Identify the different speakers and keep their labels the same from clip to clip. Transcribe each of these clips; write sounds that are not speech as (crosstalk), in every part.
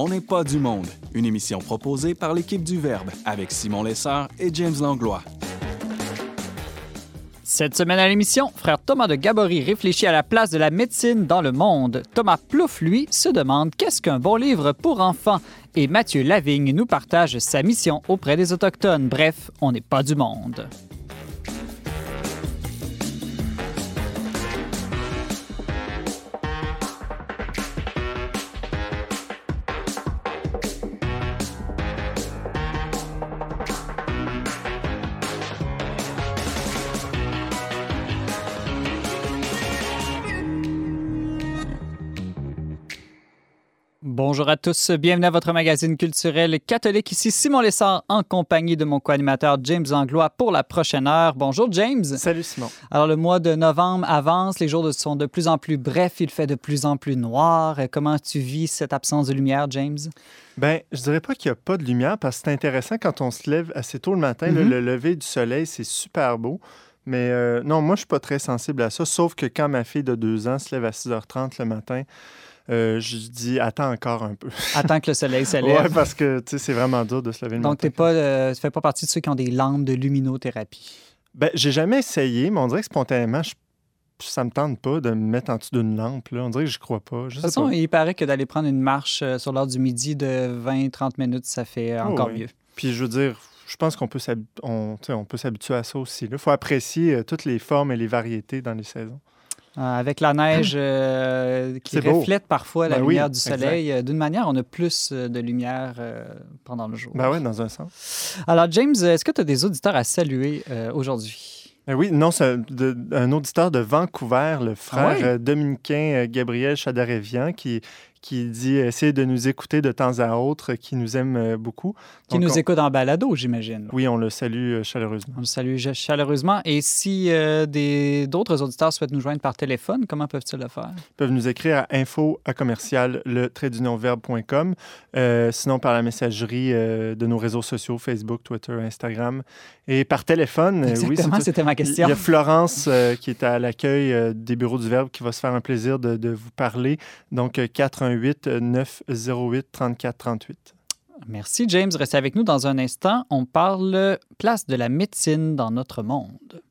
Speaker 1: On n'est pas du monde, une émission proposée par l'équipe du Verbe avec Simon Lessard et James Langlois.
Speaker 2: Cette semaine à l'émission, frère Thomas de Gabory réfléchit à la place de la médecine dans le monde. Thomas Plouffe, lui, se demande qu'est-ce qu'un bon livre pour enfants. Et Mathieu Lavigne nous partage sa mission auprès des Autochtones. Bref, on n'est pas du monde. Bonjour à tous, bienvenue à votre magazine culturel catholique. Ici Simon Lessard en compagnie de mon co-animateur James Anglois pour la prochaine heure. Bonjour James.
Speaker 3: Salut Simon.
Speaker 2: Alors le mois de novembre avance, les jours sont de plus en plus brefs, il fait de plus en plus noir. Comment tu vis cette absence de lumière, James?
Speaker 3: Ben, je dirais pas qu'il n'y a pas de lumière parce que c'est intéressant quand on se lève assez tôt le matin.
Speaker 2: Mhm.
Speaker 3: le, le lever du soleil, c'est super beau. Mais euh, non, moi, je suis pas très sensible à ça, sauf que quand ma fille de deux ans se lève à 6h30 le matin, euh, je dis attends encore un peu. (laughs)
Speaker 2: Attends que le soleil se lève.
Speaker 3: Ouais, parce que tu sais, c'est vraiment dur de se lever le
Speaker 2: Donc,
Speaker 3: matin.
Speaker 2: pas, euh, tu fais pas partie de ceux qui ont des lampes de luminothérapie?
Speaker 3: Ben, j'ai jamais essayé, mais on dirait que spontanément, je... ça me tente pas de me mettre en dessous d'une lampe. Là. On dirait que je crois pas. Je
Speaker 2: De toute façon,
Speaker 3: pas.
Speaker 2: il paraît que d'aller prendre une marche euh, sur l'heure du midi de 20-30 minutes, ça fait
Speaker 3: Oh,
Speaker 2: encore
Speaker 3: oui.
Speaker 2: mieux.
Speaker 3: Puis je veux dire, je pense qu'on peut on, on peut s'habituer à ça aussi. Il faut apprécier toutes les formes et les variétés dans les saisons.
Speaker 2: Euh, avec la neige euh, (laughs) qui
Speaker 3: beau.
Speaker 2: reflète parfois la
Speaker 3: Ben oui,
Speaker 2: lumière du soleil, euh, d'une manière, on a plus de lumière euh, pendant le jour.
Speaker 3: Ben oui, dans un sens.
Speaker 2: Alors, James, est-ce que tu as des auditeurs à saluer euh, aujourd'hui?
Speaker 3: Ben oui, non, c'est un auditeur de Vancouver, le frère
Speaker 2: Ah ouais?
Speaker 3: euh, dominicain Gabriel Chadarevian, qui, qui dit essayer de nous écouter de temps à autre, qui nous aime euh, beaucoup.
Speaker 2: Qui nous
Speaker 3: on-
Speaker 2: écoute en balado, j'imagine.
Speaker 3: Oui, on le salue euh, chaleureusement.
Speaker 2: On le salue ch- chaleureusement. Et si euh, des- d'autres auditeurs souhaitent nous joindre par téléphone, comment peuvent-ils le faire?
Speaker 3: Ils peuvent nous écrire à info à commercial le trait d'union verbe.com, euh, sinon par la messagerie euh, de nos réseaux sociaux, Facebook, Twitter, Instagram, et par téléphone. euh, oui,
Speaker 2: Exactement,
Speaker 3: c'est-
Speaker 2: c'était ma
Speaker 3: Il
Speaker 2: question.
Speaker 3: y a Florence euh, qui est à l'accueil euh, des bureaux du Verbe qui va se faire un plaisir de, de vous parler. Donc, euh, 418 908 34 38.
Speaker 2: Merci, James. Restez avec nous dans un instant. On parle place de la médecine dans notre monde.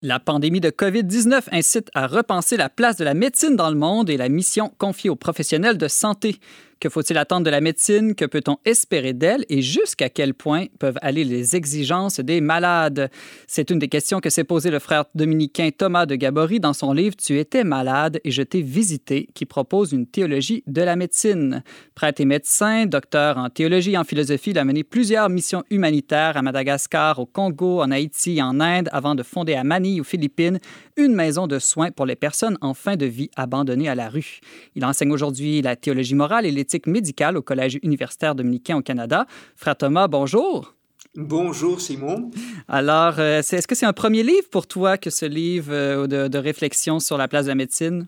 Speaker 2: La pandémie de COVID-19 incite à repenser la place de la médecine dans le monde et la mission confiée aux professionnels de santé. Que faut-il attendre de la médecine? Que peut-on espérer d'elle? Et jusqu'à quel point peuvent aller les exigences des malades? C'est une des questions que s'est posée le frère dominicain Thomas de Gabory dans son livre Tu étais malade et je t'ai visité, qui propose une théologie de la médecine. Prêtre et médecin, docteur en théologie et en philosophie, il a mené plusieurs missions humanitaires à Madagascar, au Congo, en Haïti en Inde avant de fonder à Manille, aux Philippines, une maison de soins pour les personnes en fin de vie abandonnées à la rue. Il enseigne aujourd'hui la théologie morale et l'éthique médicale au Collège universitaire dominicain au Canada. Frère Thomas, bonjour.
Speaker 4: Bonjour Simon.
Speaker 2: Alors, euh, est-ce que c'est un premier livre pour toi que ce livre euh, de, de réflexion sur la place de la médecine?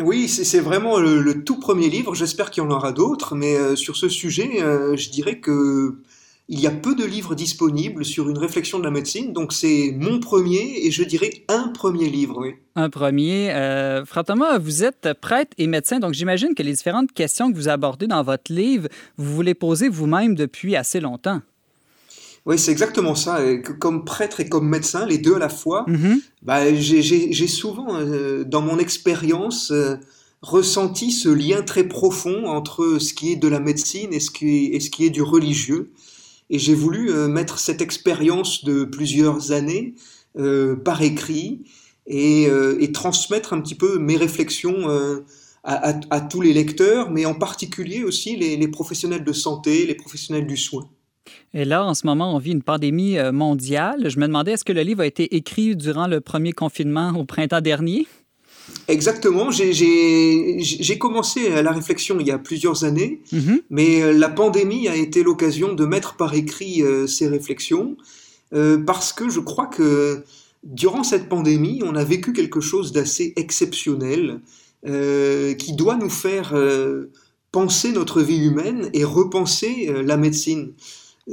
Speaker 4: Oui, c'est vraiment le, le tout premier livre. J'espère qu'il y en aura d'autres, mais euh, sur ce sujet, je dirais que il y a peu de livres disponibles sur une réflexion de la médecine. Donc c'est mon premier et je dirais un premier livre. Oui.
Speaker 2: Un premier. Euh, Thomas, vous êtes prêtre et médecin, donc j'imagine que les différentes questions que vous abordez dans votre livre, vous vous les posez vous-même depuis assez longtemps.
Speaker 4: Oui, c'est exactement ça. Comme prêtre et comme médecin, les deux à la fois,
Speaker 2: Mhm.
Speaker 4: bah, j'ai- souvent, euh, dans mon expérience, euh, ressenti ce lien très profond entre ce qui est de la médecine et ce qui est, et ce qui est du religieux. Et j'ai voulu euh, mettre cette expérience de plusieurs années euh, par écrit et, euh, et transmettre un petit peu mes réflexions à, tous les lecteurs, mais en particulier aussi les, les professionnels de santé, les professionnels du soin.
Speaker 2: Et là, en ce moment, on vit une pandémie mondiale. Je me demandais, est-ce que le livre a été écrit durant le premier confinement au printemps dernier?
Speaker 4: Exactement. J'ai commencé la réflexion il y a plusieurs années, mhm. mais euh, la pandémie a été l'occasion de mettre par écrit euh, ces réflexions, euh, parce que je crois que durant cette pandémie, on a vécu quelque chose d'assez exceptionnel, qui doit nous faire penser notre vie humaine et repenser la médecine.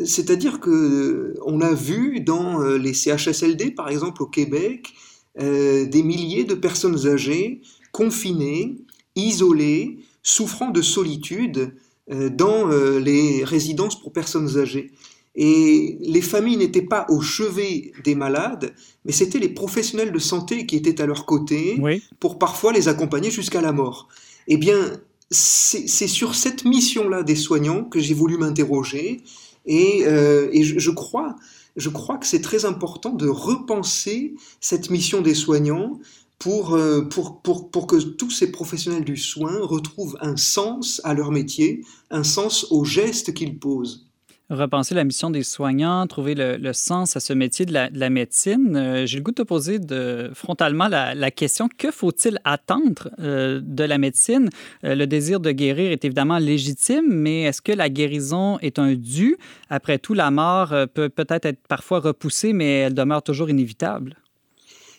Speaker 4: C'est-à-dire que on a vu dans les CHSLD, par exemple au Québec, euh, des milliers de personnes âgées, confinées, isolées, souffrant de solitude euh, dans euh, les résidences pour personnes âgées. Et les familles n'étaient pas au chevet des malades, mais c'était les professionnels de santé qui étaient à leur côté pour parfois les accompagner jusqu'à la mort. Eh bien, c'est sur cette mission-là des soignants que j'ai voulu m'interroger et, je, crois je crois que c'est très important de repenser cette mission des soignants pour, euh, pour, que tous ces professionnels du soin retrouvent un sens à leur métier, un sens aux gestes qu'ils posent
Speaker 2: repenser la mission des soignants, trouver le, sens à ce métier de la, médecine. Euh, j'ai le goût de te poser de, frontalement la, question que faut-il attendre euh, de la médecine? Euh, Le désir de guérir est évidemment légitime, mais est-ce que la guérison est un dû? Après tout, la mort peut peut-être être parfois repoussée, mais elle demeure toujours inévitable.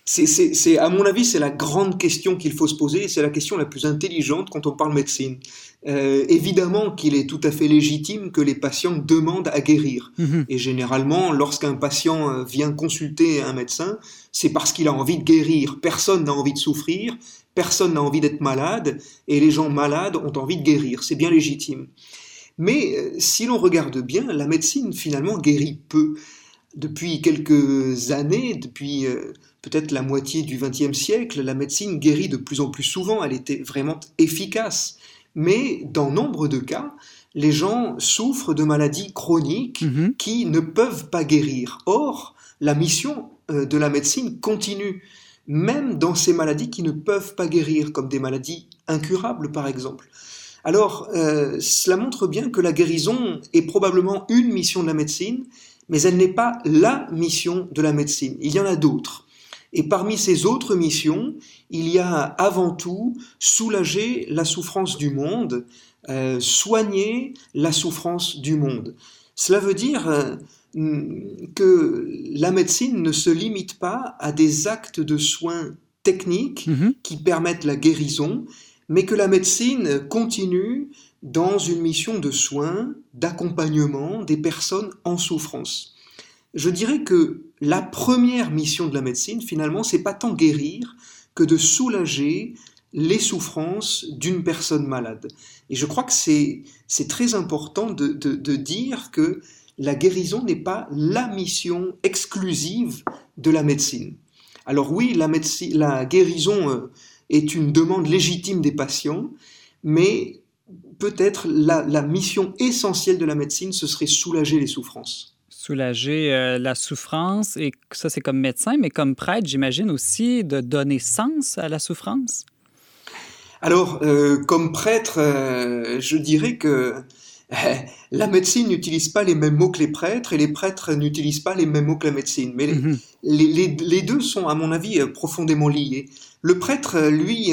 Speaker 4: C'est, à mon avis, c'est la grande question qu'il faut se poser, c'est la question la plus intelligente quand on parle médecine. Euh, évidemment qu'il est tout à fait légitime que les patients demandent à guérir. Mhm. Et généralement, lorsqu'un patient euh, vient consulter un médecin, c'est parce qu'il a envie de guérir. Personne n'a envie de souffrir, personne n'a envie d'être malade, et les gens malades ont envie de guérir. C'est bien légitime. Mais euh, si l'on regarde bien, la médecine finalement guérit peu. Depuis quelques années, depuis peut-être la moitié du XXe siècle, la médecine guérit de plus en plus souvent, elle était vraiment efficace. Mais dans nombre de cas, les gens souffrent de maladies chroniques mhm. qui ne peuvent pas guérir. Or, la mission euh, de la médecine continue, même dans ces maladies qui ne peuvent pas guérir, comme des maladies incurables par exemple. Alors, euh, cela montre bien que la guérison est probablement une mission de la médecine, mais elle n'est pas la mission de la médecine. Il y en a d'autres. Et parmi ces autres missions, il y a avant tout soulager la souffrance du monde, euh, soigner la souffrance du monde. Cela veut dire euh, que la médecine ne se limite pas à des actes de soins techniques mm-hmm. qui permettent la guérison, mais que la médecine continue dans une mission de soins, d'accompagnement des personnes en souffrance. Je dirais que la première mission de la médecine, finalement, c'est pas tant guérir que de soulager les souffrances d'une personne malade. Et je crois que c'est, très important de, dire que la guérison n'est pas la mission exclusive de la médecine. Alors oui, la, guérison euh, est une demande légitime des patients, mais peut-être la mission essentielle de la médecine, ce serait soulager les souffrances
Speaker 2: soulager euh, la souffrance. Et ça, c'est comme médecin, mais comme prêtre, j'imagine aussi de donner sens à la souffrance?
Speaker 4: Alors, euh, comme prêtre, euh, je dirais que la médecine n'utilise pas les mêmes mots que les prêtres et les prêtres n'utilisent pas les mêmes mots que la médecine. Mais les, mhm. deux sont, à mon avis, profondément liés. Le prêtre, lui,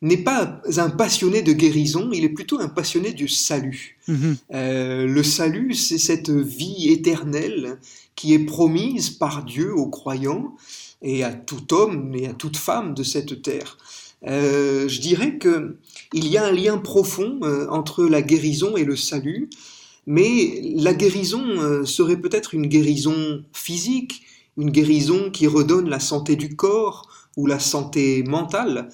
Speaker 4: n'est pas un passionné de guérison, il est plutôt un passionné du salut. Mhm. Euh, le salut, c'est cette vie éternelle qui est promise par Dieu aux croyants et à tout homme et à toute femme de cette terre. Euh, je dirais que il y a un lien profond euh, entre la guérison et le salut, mais la guérison serait peut-être une guérison physique, une guérison qui redonne la santé du corps ou la santé mentale.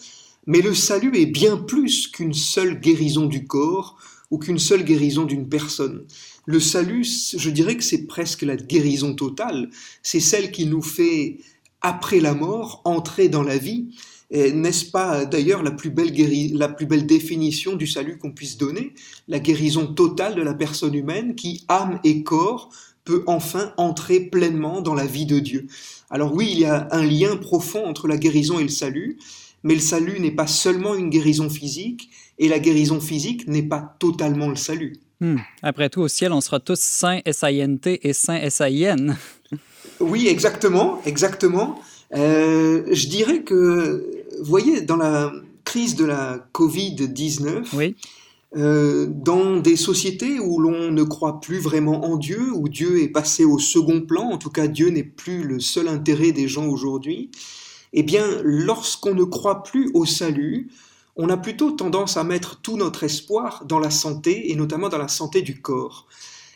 Speaker 4: Mais le salut est bien plus qu'une seule guérison du corps ou qu'une seule guérison d'une personne. Le salut, je dirais que c'est presque la guérison totale. C'est celle qui nous fait, après la mort, entrer dans la vie. N'est-ce pas d'ailleurs la, la plus belle définition du salut qu'on puisse donner? La guérison totale de la personne humaine qui, âme et corps, peut enfin entrer pleinement dans la vie de Dieu. Alors oui, il y a un lien profond entre la guérison et le salut, mais le salut n'est pas seulement une guérison physique, et la guérison physique n'est pas totalement le salut.
Speaker 2: Hmm. Après tout, au ciel, on sera tous saints S-I-N-T et saints S-I-N. (laughs)
Speaker 4: oui, exactement, exactement. Euh, je dirais que vous voyez, dans la crise de la Covid-19,
Speaker 2: Oui.
Speaker 4: Euh, dans des sociétés où l'on ne croit plus vraiment en Dieu, où Dieu est passé au second plan, en tout cas Dieu n'est plus le seul intérêt des gens aujourd'hui, eh bien, lorsqu'on ne croit plus au salut, on a plutôt tendance à mettre tout notre espoir dans la santé, et notamment dans la santé du corps.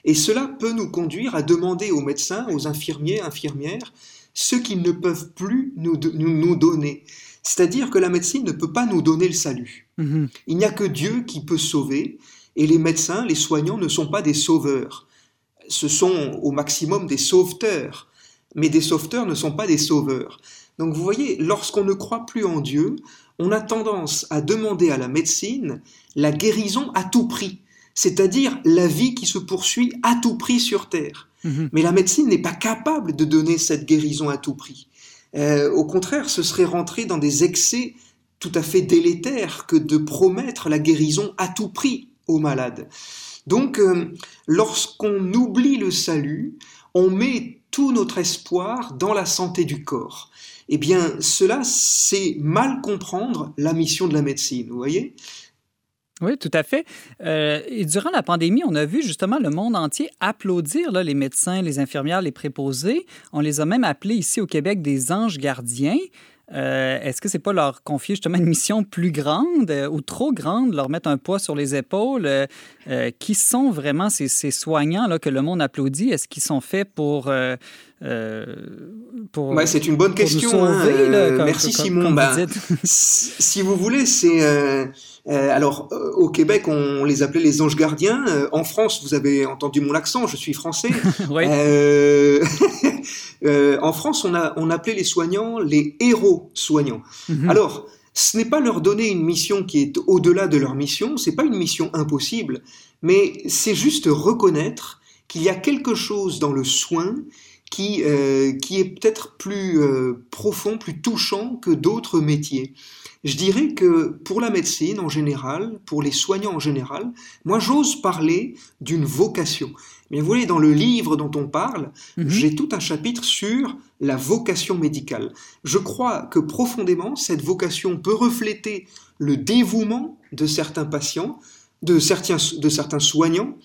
Speaker 4: Et cela peut nous conduire à demander aux médecins, aux infirmiers, infirmières, ce qu'ils ne peuvent plus nous, nous, nous donner. C'est-à-dire que la médecine ne peut pas nous donner le salut.
Speaker 2: Mhm.
Speaker 4: Il n'y a que Dieu qui peut sauver, et les médecins, les soignants ne sont pas des sauveurs. Ce sont au maximum des sauveteurs, mais des sauveteurs ne sont pas des sauveurs. Donc vous voyez, lorsqu'on ne croit plus en Dieu, on a tendance à demander à la médecine la guérison à tout prix, c'est-à-dire la vie qui se poursuit à tout prix sur Terre.
Speaker 2: Mhm.
Speaker 4: Mais la médecine n'est pas capable de donner cette guérison à tout prix. Euh, au contraire, ce serait rentrer dans des excès tout à fait délétères que de promettre la guérison à tout prix aux malades. Donc, euh, lorsqu'on oublie le salut, on met tout notre espoir dans la santé du corps. Eh bien, cela, c'est mal comprendre la mission de la médecine, vous voyez?
Speaker 2: Oui, tout à fait. Euh, et durant la pandémie, on a vu justement le monde entier applaudir là, les médecins, les infirmières, les préposés. On les a même appelés ici au Québec des anges gardiens. Euh, Est-ce que c'est pas leur confier justement une mission plus grande euh, ou trop grande, leur mettre un poids sur les épaules? Euh, qui sont vraiment ces, ces soignants là, que le monde applaudit? Est-ce qu'ils sont faits pour... pour
Speaker 4: Ouais, C'est une bonne question.
Speaker 2: sauver,
Speaker 4: hein,
Speaker 2: là, comme-
Speaker 4: merci
Speaker 2: comme-
Speaker 4: Simon.
Speaker 2: comme vous dites?
Speaker 4: si vous voulez, c'est alors euh, au Québec on les appelait les anges gardiens. Euh, en France, vous avez entendu mon accent, je suis français. (laughs) Euh, (laughs) euh, en France, on a on appelait les soignants les héros soignants.
Speaker 2: Mhm.
Speaker 4: Alors, ce n'est pas leur donner une mission qui est au-delà de leur mission, c'est pas une mission impossible, mais c'est juste reconnaître qu'il y a quelque chose dans le soin qui, euh, qui est peut-être plus euh, profond, plus touchant que d'autres métiers. Je dirais que pour la médecine en général, pour les soignants en général, moi j'ose parler d'une vocation. Mais vous voyez, dans le livre dont on parle,
Speaker 2: Mhm.
Speaker 4: j'ai tout un chapitre sur la vocation médicale. Je crois que profondément, cette vocation peut refléter le dévouement de certains patients, de certains, de certains soignants.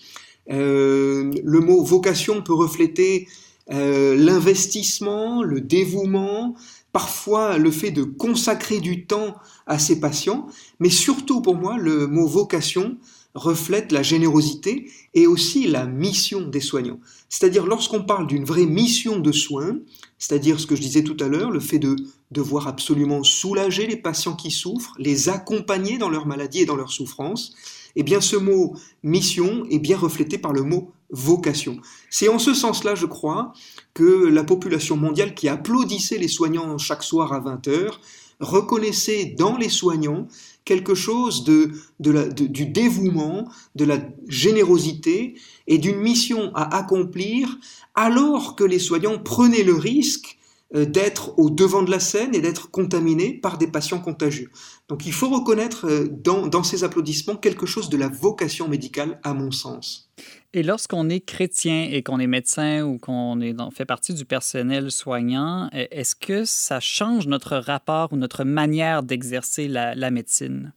Speaker 4: Euh, le mot vocation peut refléter euh, l'investissement, le dévouement, parfois le fait de consacrer du temps à ses patients, mais surtout pour moi, le mot vocation reflète la générosité et aussi la mission des soignants. C'est-à-dire lorsqu'on parle d'une vraie mission de soins, c'est-à-dire ce que je disais tout à l'heure, le fait de devoir absolument soulager les patients qui souffrent, les accompagner dans leur maladie et dans leur souffrance, eh bien ce mot mission est bien reflété par le mot vocation. C'est en ce sens-là, je crois, que la population mondiale qui applaudissait les soignants chaque soir à 20h reconnaissait dans les soignants quelque chose de, du dévouement, de la générosité et d'une mission à accomplir alors que les soignants prenaient le risque d'être au devant de la scène et d'être contaminés par des patients contagieux. Donc il faut reconnaître euh, dans, ces applaudissements quelque chose de la vocation médicale, à mon sens.
Speaker 2: Et lorsqu'on est chrétien et qu'on est médecin ou qu'on est fait partie du personnel soignant, est-ce que ça change notre rapport ou notre manière d'exercer la médecine?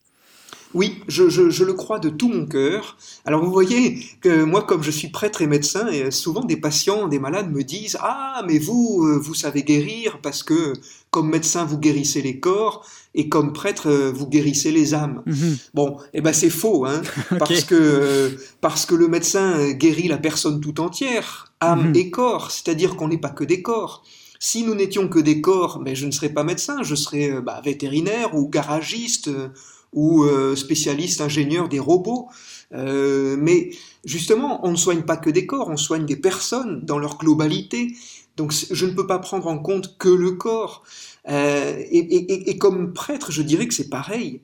Speaker 4: Oui, je, je, je le crois de tout mon cœur. Alors vous voyez que moi, comme je suis prêtre et médecin, et souvent des patients, des malades me disent Ah, mais vous, euh, vous savez guérir parce que comme médecin, vous guérissez les corps et comme prêtre, euh, vous guérissez les âmes.
Speaker 2: Mhm.
Speaker 4: Bon, eh ben c'est faux, hein, (laughs) parce que euh, parce que le médecin guérit la personne tout entière, âme
Speaker 2: Mhm.
Speaker 4: et corps, c'est-à-dire qu'on n'est pas que des corps. Si nous n'étions que des corps, mais je ne serais pas médecin, je serais bah, vétérinaire ou garagiste ou euh, spécialiste ingénieur des robots. Euh, mais justement, on ne soigne pas que des corps, on soigne des personnes dans leur globalité. Donc je ne peux pas prendre en compte que le corps. Euh, et, comme prêtre, je dirais que c'est pareil.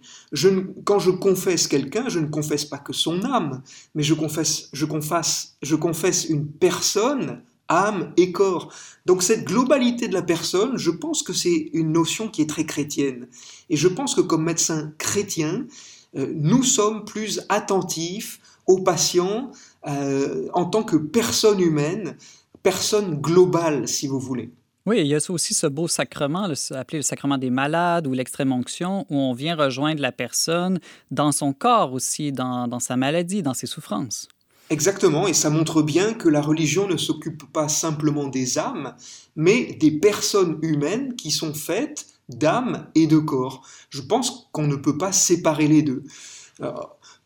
Speaker 4: Quand je confesse quelqu'un, je ne confesse pas que son âme, mais je confesse, je confesse, je confesse une personne, âme et corps. Donc cette globalité de la personne, je pense que c'est une notion qui est très chrétienne. Et je pense que comme médecin chrétien, euh, nous sommes plus attentifs aux patients euh, en tant que personne humaine, personne globale, si vous voulez.
Speaker 2: Oui, il y a aussi ce beau sacrement, appelé le sacrement des malades ou l'extrême onction, où on vient rejoindre la personne dans son corps aussi, dans sa maladie, dans ses souffrances.
Speaker 4: Exactement, et ça montre bien que la religion ne s'occupe pas simplement des âmes, mais des personnes humaines qui sont faites d'âme et de corps. Je pense qu'on ne peut pas séparer les deux.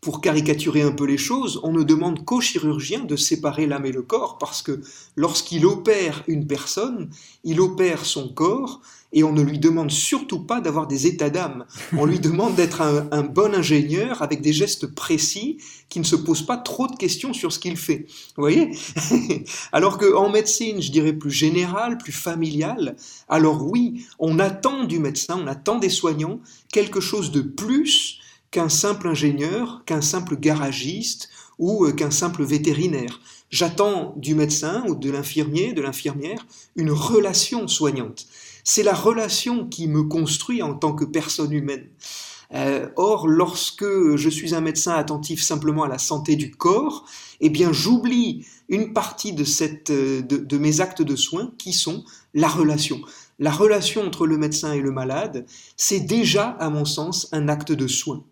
Speaker 4: Pour caricaturer un peu les choses, on ne demande qu'au chirurgien de séparer l'âme et le corps, parce que lorsqu'il opère une personne, il opère son corps, et on ne lui demande surtout pas d'avoir des états d'âme. On lui (laughs) demande d'être un, bon ingénieur avec des gestes précis qui ne se posent pas trop de questions sur ce qu'il fait. Vous voyez (laughs) Alors qu'en médecine, je dirais plus général, plus familial, alors oui, on attend du médecin, on attend des soignants quelque chose de plus qu'un simple ingénieur, qu'un simple garagiste ou euh, qu'un simple vétérinaire. J'attends du médecin ou de l'infirmier, de l'infirmière, une relation soignante. C'est la relation qui me construit en tant que personne humaine. Euh, or, lorsque je suis un médecin attentif simplement à la santé du corps, eh bien, j'oublie une partie de, euh, de mes actes de soins qui sont la relation. La relation entre le médecin et le malade, c'est déjà, à mon sens, un acte de soin.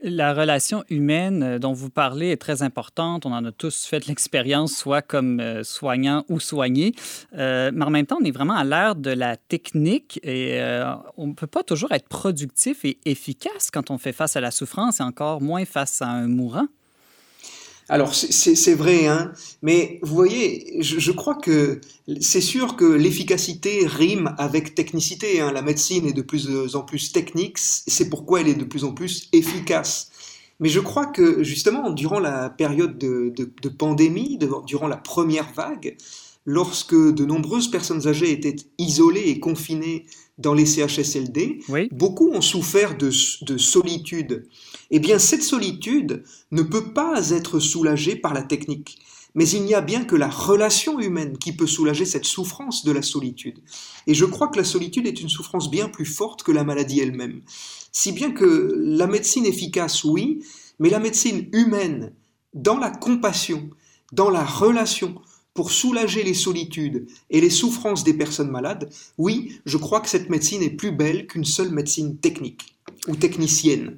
Speaker 2: La relation humaine euh, dont vous parlez est très importante. On en a tous fait l'expérience, soit comme euh, soignant ou soigné. Euh, mais en même temps, on est vraiment à l'ère de la technique et on ne peut pas toujours être productif et efficace quand on fait face à la souffrance et encore moins face à un mourant.
Speaker 4: Alors c'est vrai, hein, mais vous voyez, je, crois que c'est sûr que l'efficacité rime avec technicité. Hein. La médecine est de plus en plus technique, c'est pourquoi elle est de plus en plus efficace. Mais je crois que justement, durant la période de, de pandémie, durant la première vague, lorsque de nombreuses personnes âgées étaient isolées et confinées dans les CHSLD, beaucoup ont souffert de, solitude. Eh bien, cette solitude ne peut pas être soulagée par la technique. Mais il n'y a bien que la relation humaine qui peut soulager cette souffrance de la solitude. Et je crois que la solitude est une souffrance bien plus forte que la maladie elle-même. Si bien que la médecine efficace, oui, mais la médecine humaine, dans la compassion, dans la relation, pour soulager les solitudes et les souffrances des personnes malades, oui, je crois que cette médecine est plus belle qu'une seule médecine technique ou technicienne.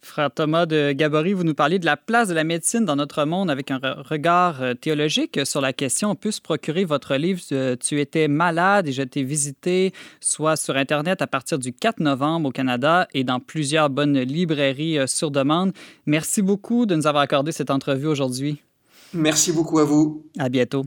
Speaker 2: Frère Thomas de Gabory, vous nous parliez de la place de la médecine dans notre monde avec un regard euh, théologique sur la question. On peut se procurer votre livre euh, Tu étais malade et je t'ai visité, soit sur Internet à partir du 4 novembre au Canada et dans plusieurs bonnes librairies euh, sur demande. Merci beaucoup de nous avoir accordé cette entrevue aujourd'hui.
Speaker 4: Merci beaucoup à vous.
Speaker 2: À bientôt.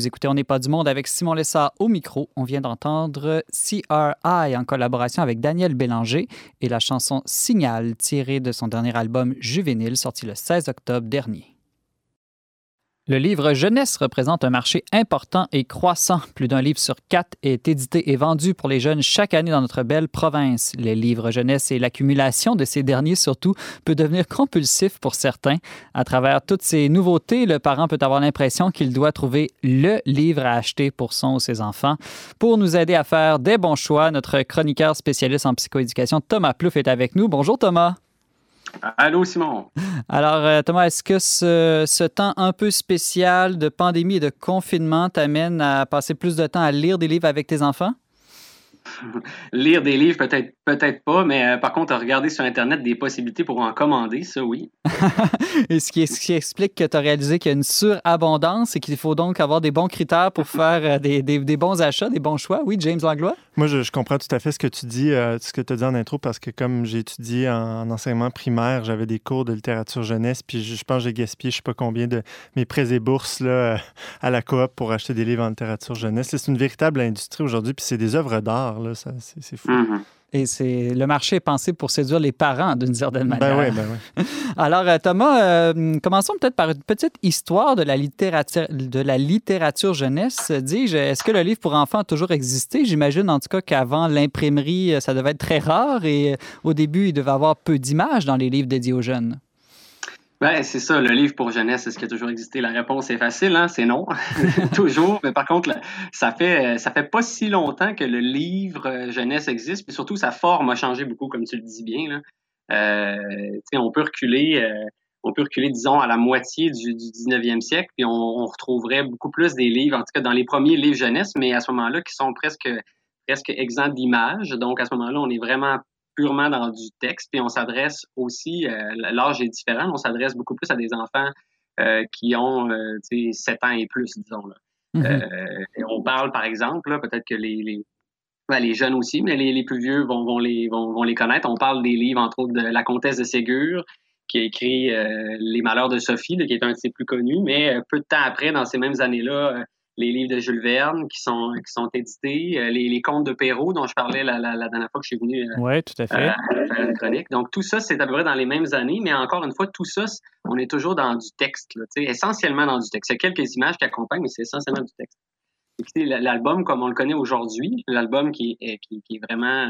Speaker 2: Vous écoutez On n'est pas du monde avec Simon Lessa au micro. On vient d'entendre CRI en collaboration avec Daniel Bélanger et la chanson Signal tirée de son dernier album Juvénile sorti le 16 octobre dernier. Le livre jeunesse représente un marché important et croissant. Plus d'un livre sur quatre est édité et vendu pour les jeunes chaque année dans notre belle province. Les livres jeunesse et l'accumulation de ces derniers surtout peut devenir compulsif pour certains. À travers toutes ces nouveautés, le parent peut avoir l'impression qu'il doit trouver le livre à acheter pour son ou ses enfants. Pour nous aider à faire des bons choix, notre chroniqueur spécialiste en psychoéducation Thomas Plouffe est avec nous. Bonjour Thomas.
Speaker 5: Allô, Simon.
Speaker 2: Alors, euh, Thomas, est-ce que ce, ce, temps un peu spécial de pandémie et de confinement t'amène à passer plus de temps à lire des livres avec tes enfants? (laughs)
Speaker 5: Lire des livres, peut-être peut-être pas, mais euh, par contre, regarder sur Internet des possibilités pour en commander, ça oui. (laughs)
Speaker 2: et ce qui, ce qui, explique que tu as réalisé qu'il y a une surabondance et qu'il faut donc avoir des bons critères pour faire euh, des, des, des, bons achats, des bons choix. Oui, James Langlois?
Speaker 3: Moi, je, comprends tout à fait ce que tu dis, euh, ce que tu as dit en intro, parce que comme j'ai étudié en, en, enseignement primaire, j'avais des cours de littérature jeunesse, puis je, pense que j'ai gaspillé je sais pas combien de mes prêts et bourses là, à la coop pour acheter des livres en littérature jeunesse. C'est une véritable industrie aujourd'hui, puis c'est des œuvres d'art, c'est fou.
Speaker 5: Mm -hmm.
Speaker 2: Et c'est le marché est pensé pour séduire les parents d'une certaine manière.
Speaker 3: Ben oui, ben oui. (laughs)
Speaker 2: Alors, Thomas, euh, commençons peut-être par une petite histoire de la littérature, de la littérature jeunesse. Dis-je, est-ce que le livre pour enfants a toujours existé? J'imagine en tout cas qu'avant l'imprimerie, ça devait être très rare et au début, il devait avoir peu d'images dans les livres dédiés aux jeunes.
Speaker 5: Ben, c'est ça, le livre pour jeunesse, est-ce qu'il a toujours existé? La réponse est facile, hein? c'est non, (laughs) toujours. Mais par contre, ça fait ça fait pas si longtemps que le livre jeunesse existe, puis surtout sa forme a changé beaucoup, comme tu le dis bien. Là. Euh, on peut reculer, euh, on peut reculer, disons, à la moitié du, du 19e siècle, puis on, on, retrouverait beaucoup plus des livres, en tout cas dans les premiers livres jeunesse, mais à ce moment-là, qui sont presque presque exempts d'images. Donc à ce moment-là, on est vraiment purement dans du texte, puis on s'adresse aussi, euh, l'âge est différent, on s'adresse beaucoup plus à des enfants euh, qui ont euh, 7 ans et plus, disons. Là. Mm -hmm. on parle, par exemple, peut-être que les, les, ben, les, jeunes aussi, mais les, les plus vieux vont, vont, les, vont, vont, les connaître. On parle des livres, entre autres, de La Comtesse de Ségur, qui a écrit Les Malheurs de Sophie, qui est un de ses plus connus, mais peu de temps après, dans ces mêmes années-là, les livres de Jules Verne qui sont, qui sont édités, euh, les, les contes de Perrault dont je parlais la, la, la dernière fois que je suis venu
Speaker 2: euh, ouais, tout à fait.
Speaker 5: Euh, faire une chronique. Donc, tout ça, c'est à peu près dans les mêmes années, mais encore une fois, tout ça, on est toujours dans du texte, là, essentiellement dans du texte. Il y a quelques images qui accompagnent, mais c'est essentiellement du texte. Écoutez, l'album comme on le connaît aujourd'hui, l'album qui, qui, qui, est vraiment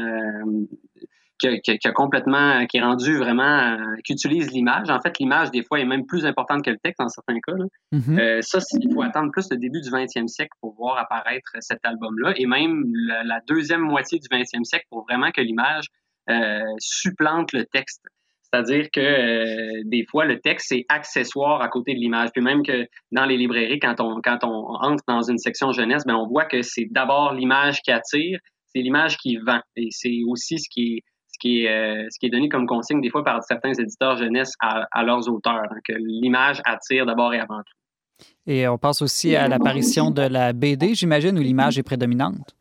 Speaker 5: qui, qui, a complètement, qui est rendu vraiment, euh, qui utilise l'image. En fait, l'image, des fois, est même plus importante que le texte dans certains cas. Là. Mm -hmm. euh, ça, il faut attendre plus le début du 20e siècle pour voir apparaître cet album-là, et même la, la, deuxième moitié du 20e siècle pour vraiment que l'image euh, supplante le texte. C'est-à-dire que euh, des fois, le texte est accessoire à côté de l'image. Puis même que dans les librairies, quand on, quand on entre dans une section jeunesse, ben on voit que c'est d'abord l'image qui attire, c'est l'image qui vend. Et c'est aussi ce qui est qui est, euh, ce qui est donné comme consigne des fois par certains éditeurs jeunesse à, à leurs auteurs, hein, que l'image attire d'abord et avant tout.
Speaker 2: Et on pense aussi à l'apparition de la BD, j'imagine, où l'image est prédominante.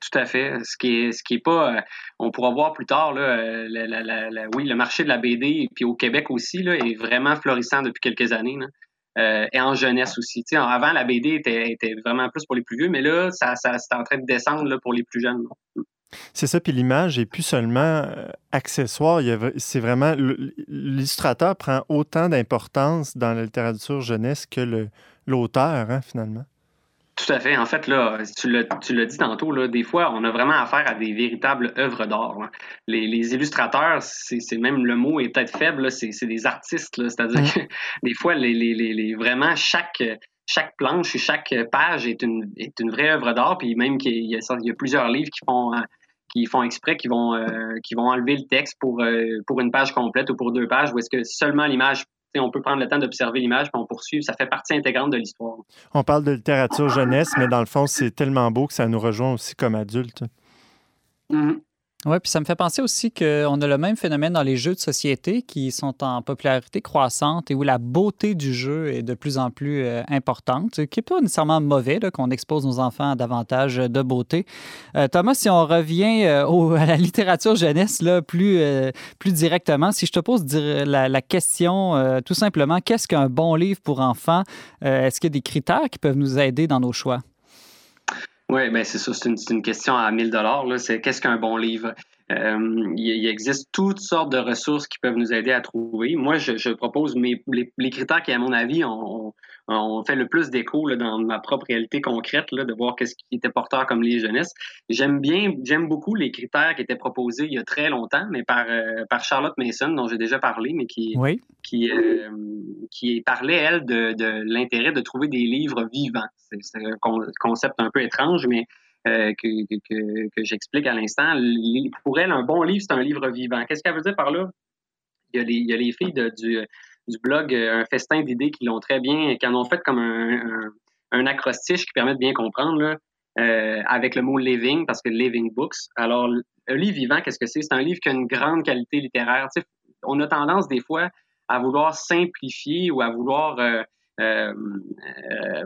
Speaker 5: Tout à fait. Ce qui est, ce qui est pas, euh, on pourra voir plus tard, là, euh, la, la, la, oui, le marché de la BD, puis au Québec aussi, là, est vraiment florissant depuis quelques années. Là. Euh, et en jeunesse aussi. Tu sais, avant, la BD était, était, vraiment plus pour les plus vieux, mais là, ça, ça c'est en train de descendre là, pour les plus jeunes. Là.
Speaker 3: C'est ça, puis l'image n'est plus seulement accessoire, c'est vraiment l'illustrateur prend autant d'importance dans la littérature jeunesse que l'auteur, hein, finalement.
Speaker 5: Tout à fait. En fait, là, tu l'as dit tantôt, là, des fois, on a vraiment affaire à des véritables œuvres d'art. Les, les, illustrateurs, c'est même le mot est peut-être faible, c'est des artistes. C'est-à-dire mmh. que (laughs) des fois, les, les, vraiment, chaque, chaque planche et chaque page est une, est une vraie œuvre d'art. Puis même qu'il y, y, a plusieurs livres qui font qui font exprès, qui vont, euh, qui vont enlever le texte pour, euh, pour une page complète ou pour deux pages, ou est-ce que seulement l'image, on peut prendre le temps d'observer l'image puis on poursuit, ça fait partie intégrante de l'histoire.
Speaker 3: On parle de littérature jeunesse, mais dans le fond, c'est tellement beau que ça nous rejoint aussi comme adultes.
Speaker 5: Mm -hmm.
Speaker 2: Oui, puis ça me fait penser aussi qu'on a le même phénomène dans les jeux de société qui sont en popularité croissante et où la beauté du jeu est de plus en plus euh, importante, ce qui n'est pas nécessairement mauvais qu'on expose nos enfants à davantage de beauté. Euh, Thomas, si on revient euh, à la littérature jeunesse là, plus, plus directement, si je te pose la, question tout simplement, qu'est-ce qu'un bon livre pour enfants? Est-ce qu'il y a des critères qui peuvent nous aider dans nos choix?
Speaker 5: Oui, ben c'est ça, c'est une, une, question à 1000 dollars. C'est qu'est-ce qu'un bon livre? Euh, il, existe toutes sortes de ressources qui peuvent nous aider à trouver. Moi, je, propose mes, les, critères qui, à mon avis, ont, fait le plus d'écho dans ma propre réalité concrète, là, de voir qu'est-ce qui était porteur comme les jeunesses. J'aime bien, j'aime beaucoup les critères qui étaient proposés il y a très longtemps, mais par, euh, par Charlotte Mason, dont j'ai déjà parlé, mais qui, qui, euh, qui parlait, elle, de, de l'intérêt de trouver des livres vivants. C'est un concept un peu étrange, mais euh, que, j'explique à l'instant. Pour elle, un bon livre, c'est un livre vivant. Qu'est-ce qu'elle veut dire par là? Il y a les, filles du, blog euh, Un festin d'idées qui l'ont très bien, qui en ont fait comme un, acrostiche qui permet de bien comprendre, euh, avec le mot living, parce que living books. Alors, un livre vivant, qu'est-ce que c'est? C'est un livre qui a une grande qualité littéraire. on a tendance des fois à vouloir simplifier ou à vouloir euh,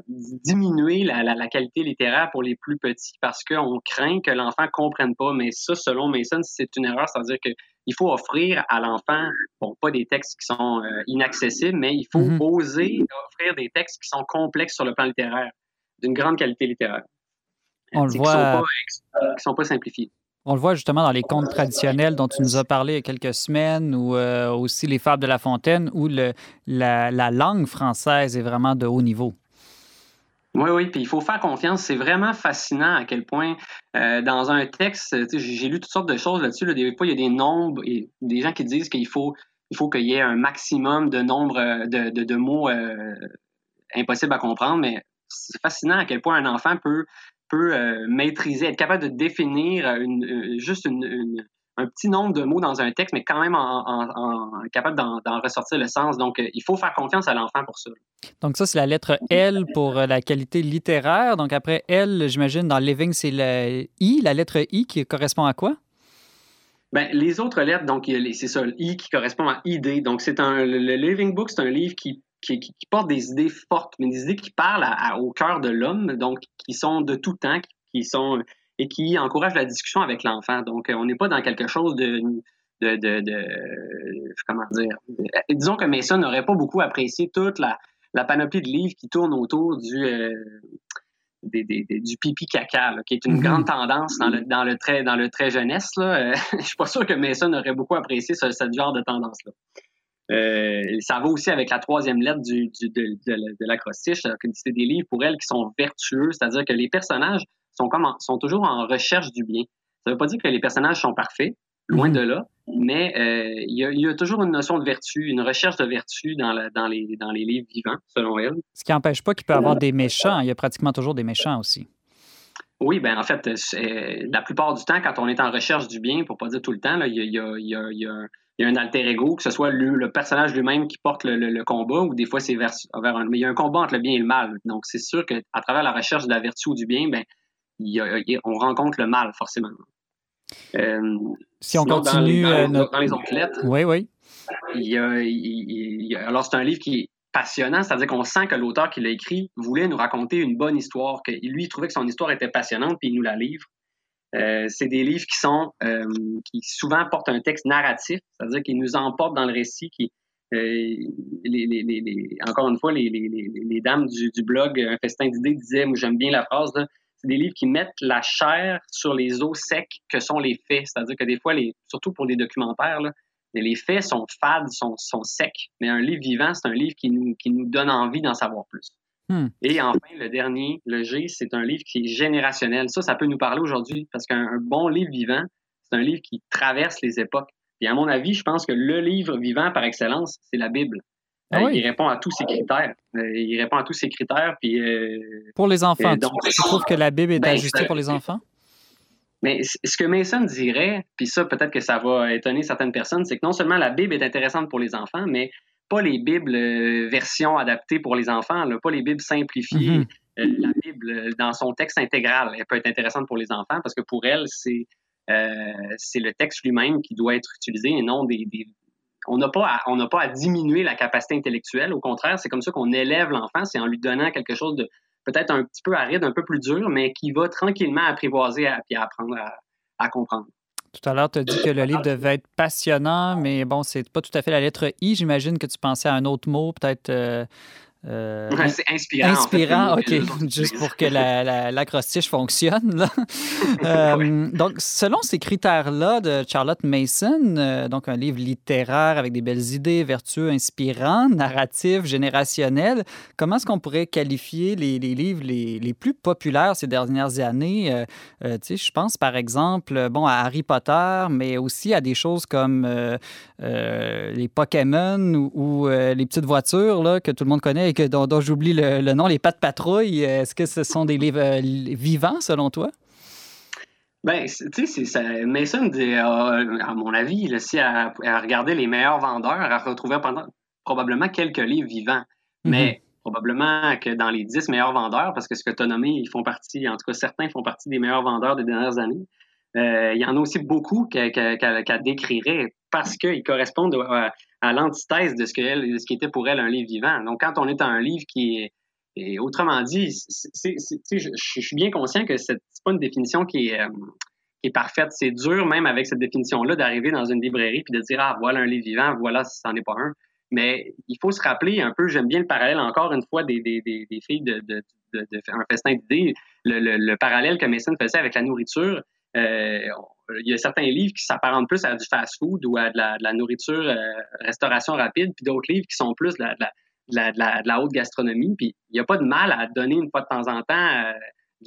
Speaker 5: diminuer la, qualité littéraire pour les plus petits parce qu'on craint que l'enfant comprenne pas. Mais ça, selon Mason, c'est une erreur. C'est-à-dire qu'il faut offrir à l'enfant, bon, pas des textes qui sont euh, inaccessibles, mais il faut mm-hmm. oser offrir des textes qui sont complexes sur le plan littéraire, d'une grande qualité littéraire.
Speaker 2: On le voit.
Speaker 5: Qui ne sont pas simplifiés.
Speaker 2: On le voit justement dans les contes traditionnels dont tu nous as parlé il y a quelques semaines, ou euh, aussi les fables de La Fontaine, où le, la, langue française est vraiment de haut niveau.
Speaker 5: Oui, oui, puis il faut faire confiance. C'est vraiment fascinant à quel point, euh, dans un texte, j'ai lu toutes sortes de choses là-dessus. Des fois, il y a des nombres, et des gens qui disent qu'il faut il faut qu'il y ait un maximum de nombre euh, de, de, mots impossibles à comprendre, mais c'est fascinant à quel point un enfant peut peut euh, maîtriser, être capable de définir une, euh, juste un petit nombre de mots dans un texte, mais quand même en, capable d'en ressortir le sens. Donc, euh, il faut faire confiance à l'enfant pour ça.
Speaker 2: Donc, ça, c'est la lettre L pour la qualité littéraire. Donc, après L, j'imagine, dans Living, c'est le I, la lettre I qui correspond à quoi?
Speaker 5: Bien, les autres lettres, donc, c'est ça, le I qui correspond à ID. Donc, c'est un, le Living Book, c'est un livre qui qui, portent des idées fortes, mais des idées qui parlent au cœur de l'homme, donc qui sont de tout temps, qui sont et qui encouragent la discussion avec l'enfant. Donc, on n'est pas dans quelque chose de, de, de, comment dire. disons que Mason n'aurait pas beaucoup apprécié toute la, la, panoplie de livres qui tournent autour du euh, du pipi caca, qui est une mm-hmm. grande tendance dans le, dans le trait dans le trait jeunesse. Là. (laughs) je suis pas sûr que Mason aurait beaucoup apprécié ce, ce genre de tendance-là. Euh, ça va aussi avec la troisième lettre du, de, l'acrostiche, c'est des livres pour elle qui sont vertueux, c'est-à-dire que les personnages sont, comme sont toujours en recherche du bien. Ça ne veut pas dire que les personnages sont parfaits, loin mhm. de là, mais euh, il, y a, toujours une notion de vertu, une recherche de vertu dans, dans, les, dans les livres vivants, selon elle.
Speaker 2: Ce qui n'empêche pas qu'il peut y avoir des méchants. Il y a pratiquement toujours des méchants aussi.
Speaker 5: Oui, ben en fait, la plupart du temps, quand on est en recherche du bien, pour pas dire tout le temps, il, y a, un alter ego, que ce soit le, personnage lui-même qui porte le, combat, ou des fois c'est vers, un. Mais il y a un combat entre le bien et le mal. Donc c'est sûr qu'à travers la recherche de la vertu ou du bien, ben, on rencontre le mal, forcément.
Speaker 2: Euh, si on continue.
Speaker 5: Euh, dans, les, autres lettres.
Speaker 2: Oui, oui.
Speaker 5: alors, c'est un livre qui passionnant, c'est-à-dire qu'on sent que l'auteur qui l'a écrit voulait nous raconter une bonne histoire, que lui, il trouvait que son histoire était passionnante, puis il nous la livre. Euh, c'est des livres qui sont euh, qui souvent portent un texte narratif, c'est-à-dire qu'ils nous emportent dans le récit. Qui, euh, les, les, les, encore une fois, les, dames du, blog Un festin d'idées disaient, moi j'aime bien la phrase, c'est des livres qui mettent la chair sur les os secs que sont les faits. C'est-à-dire que des fois, les, surtout pour des documentaires, là, les faits sont fades, sont, sont secs. Mais un livre vivant, c'est un livre qui nous, qui nous donne envie d'en savoir plus. Hmm. Et enfin, le dernier, le G, c'est un livre qui est générationnel. Ça, ça peut nous parler aujourd'hui parce qu'un bon livre vivant, c'est un livre qui traverse les époques. Et à mon avis, je pense que le livre vivant par excellence, c'est la Bible. Ah euh, Il répond à tous ces critères. Euh, il répond à tous ces critères. Puis, euh,
Speaker 2: pour les enfants, tu, trouves que la Bible est ben, ajustée pour les enfants?
Speaker 5: Mais ce que Mason dirait, puis ça, peut-être que ça va étonner certaines personnes, c'est que non seulement la Bible est intéressante pour les enfants, mais pas les Bibles euh, version adaptée pour les enfants, pas les Bibles simplifiées. Mm-hmm. Euh, la Bible, euh, dans son texte intégral, elle peut être intéressante pour les enfants parce que pour elle, c'est c'est le texte lui-même qui doit être utilisé et non des. On n'a pas, à, pas à diminuer la capacité intellectuelle. Au contraire, c'est comme ça qu'on élève l'enfant, c'est en lui donnant quelque chose de peut-être un petit peu aride, un peu plus dur, mais qui va tranquillement apprivoiser et apprendre à, comprendre.
Speaker 2: Tout à l'heure, tu as dit que le livre devait être passionnant, mais bon, c'est pas tout à fait la lettre I. J'imagine que tu pensais à un autre mot, peut-être euh,
Speaker 5: Euh, c'est inspirant.
Speaker 2: Inspirant, OK. (laughs) Juste pour que l'acrostiche la, fonctionne. Là. (laughs) Euh, donc, selon ces critères-là de Charlotte Mason, euh, donc un livre littéraire avec des belles idées, vertueux, inspirant, narratif, générationnel, comment est-ce qu'on pourrait qualifier les, les livres les, les, plus populaires ces dernières années? je pense par exemple bon, à Harry Potter, mais aussi à des choses comme les Pokémon ou, ou les petites voitures là, que tout le monde connaît que, dont, j'oublie le, nom, les pattes patrouilles, est-ce que ce sont des livres euh, vivants selon toi?
Speaker 5: Ben, tu sais, Mason, dit, euh, à mon avis, là, si elle, regardait les meilleurs vendeurs, retrouvait pendant, probablement quelques livres vivants. Mais probablement que dans les 10 meilleurs vendeurs, parce que ce que tu as nommé, ils font partie, en tout cas certains font partie des meilleurs vendeurs des dernières années, il y en a aussi beaucoup qu'elle décrirait parce qu'ils correspondent à, l'antithèse de ce, que qui était pour elle un livre vivant. Donc, quand on est un livre qui est, autrement dit, je, suis bien conscient que ce n'est pas une définition qui est, euh, qui est parfaite. C'est dur, même avec cette définition-là, d'arriver dans une librairie puis de dire Ah, voilà un livre vivant, voilà si n'en est pas un. Mais il faut se rappeler un peu, j'aime bien le parallèle encore une fois des, filles de, un festin d'idées, le, parallèle que Mason faisait avec la nourriture. Euh, il y a certains livres qui s'apparentent plus à du fast-food ou à de la, nourriture, euh, restauration rapide, puis d'autres livres qui sont plus de la, haute gastronomie. Puis il n'y a pas de mal à donner une fois de temps en temps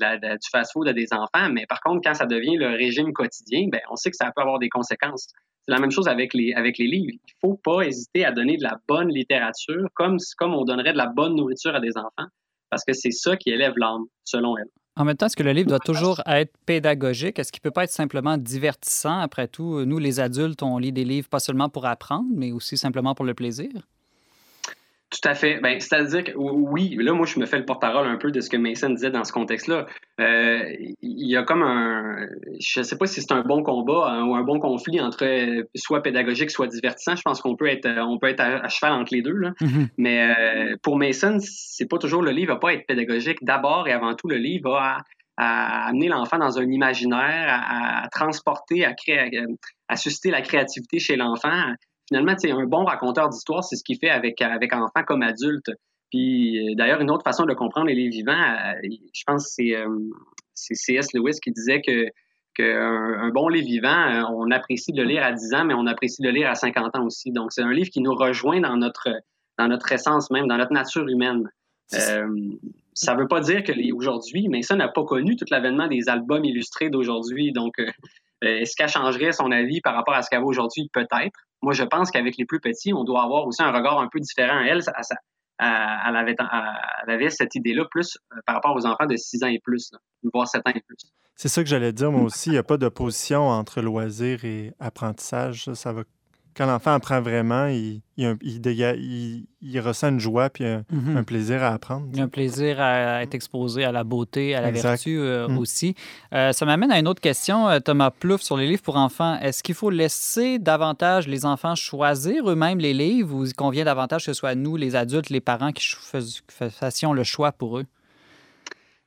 Speaker 5: euh, du fast-food à des enfants, mais par contre, quand ça devient le régime quotidien, ben, on sait que ça peut avoir des conséquences. C'est la même chose avec les, avec les livres. Il ne faut pas hésiter à donner de la bonne littérature comme, comme on donnerait de la bonne nourriture à des enfants, parce que c'est ça qui élève l'âme, selon elle.
Speaker 2: En même temps, est-ce que le livre doit toujours être pédagogique? Est-ce qu'il ne peut pas être simplement divertissant? Après tout, nous, les adultes, on lit des livres pas seulement pour apprendre, mais aussi simplement pour le plaisir?
Speaker 5: Tout à fait. Ben, C'est-à-dire que oui, là, moi, je me fais le porte-parole un peu de ce que Mason disait dans ce contexte-là. Euh, il y a comme un. Je ne sais pas si c'est un bon combat ou un bon conflit entre euh, soit pédagogique, soit divertissant. Je pense qu'on peut être, on peut être à, cheval entre les deux. Là. Mm-hmm. Mais euh, pour Mason, c'est pas toujours le livre va pas être pédagogique. D'abord et avant tout, le livre va à, amener l'enfant dans un imaginaire, à, transporter, à, créer, à susciter la créativité chez l'enfant finalement, c'est un bon raconteur d'histoire, c'est ce qu'il fait avec, avec enfant comme adulte. Puis euh, d'ailleurs, une autre façon de comprendre les livres vivants, euh, je pense que euh, c'est C.S. Lewis qui disait que qu'un un bon livre vivant, on apprécie de le lire à 10 ans, mais on apprécie de le lire à 50 ans aussi. Donc, c'est un livre qui nous rejoint dans notre, dans notre essence même, dans notre nature humaine. ça ne veut pas dire que aujourd'hui, mais ça n'a pas connu tout l'avènement des albums illustrés d'aujourd'hui. Donc, est-ce qu'elle changerait son avis par rapport à ce qu'elle veut aujourd'hui? Peut-être. Moi, je pense qu'avec les plus petits, on doit avoir aussi un regard un peu différent. Elle, elle, avait, elle avait, cette idée-là plus euh, par rapport aux enfants de 6 ans et plus, voire 7 ans et plus.
Speaker 3: C'est ça que j'allais dire, moi aussi. Il n'y a pas d'opposition entre loisir et apprentissage. ça va quand l'enfant apprend vraiment, il, il, ressent une joie puis un, mhm. plaisir à apprendre.
Speaker 2: Un plaisir à être exposé à la beauté, à la vertu euh, mhm. aussi. Euh, ça m'amène à une autre question, euh, Thomas Plouffe, sur les livres pour enfants. Est-ce qu'il faut laisser davantage les enfants choisir eux-mêmes les livres ou il convient davantage que ce soit nous, les adultes, les parents, qui fassions le choix pour eux?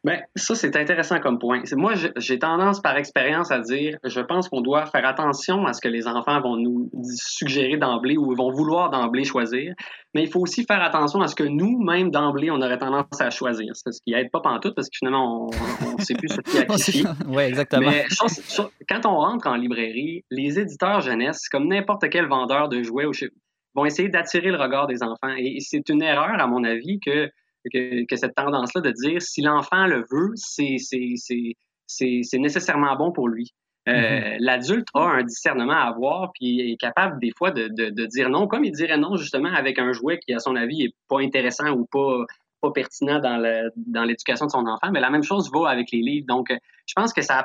Speaker 5: Bien, ça, c'est intéressant comme point. Moi, j'ai tendance par expérience à dire, je pense qu'on doit faire attention à ce que les enfants vont nous suggérer d'emblée ou vont vouloir d'emblée choisir, mais il faut aussi faire attention à ce que nous, même d'emblée, on aurait tendance à choisir. Ce qui n'aide pas pantoute parce que finalement, on ne sait plus ce qui (laughs) est
Speaker 2: oui, exactement.
Speaker 5: Mais quand on rentre en librairie, les éditeurs jeunesse, comme n'importe quel vendeur de jouets, vont essayer d'attirer le regard des enfants. Et c'est une erreur, à mon avis, que que, cette tendance-là de dire si l'enfant le veut, c'est nécessairement bon pour lui. Euh, mm-hmm. L'adulte a un discernement à avoir, puis est capable des fois de, de, dire non, comme il dirait non justement avec un jouet qui, à son avis, est pas intéressant ou pas, pas pertinent dans l'éducation de son enfant. Mais la même chose va avec les livres. Donc, je pense que ça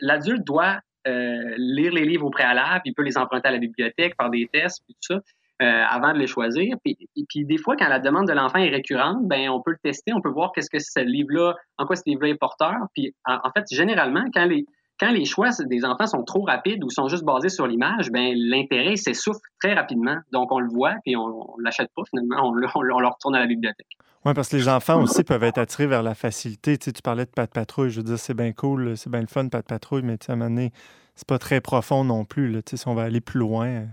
Speaker 5: L'adulte doit euh, lire les livres au préalable, il peut les emprunter à la bibliothèque, par des tests, puis tout ça. Euh, avant de les choisir. Puis, puis, des fois, quand la demande de l'enfant est récurrente, ben on peut le tester, on peut voir qu'est-ce que ce livre-là, en quoi ce livre-là est porteur. Puis en, fait, généralement, quand les quand les choix des enfants sont trop rapides ou sont juste basés sur l'image, ben l'intérêt s'essouffle très rapidement. Donc on le voit puis on, ne l'achète pas finalement, on on, le, retourne à la bibliothèque.
Speaker 3: Oui, parce que les enfants aussi peuvent être attirés vers la facilité. Tu, sais, tu parlais de Pat Patrouille, je veux dire, c'est bien cool, c'est bien le fun, Pat Patrouille, mais tu sais, à un moment donné, c'est pas très profond non plus. Tu si on va aller plus loin,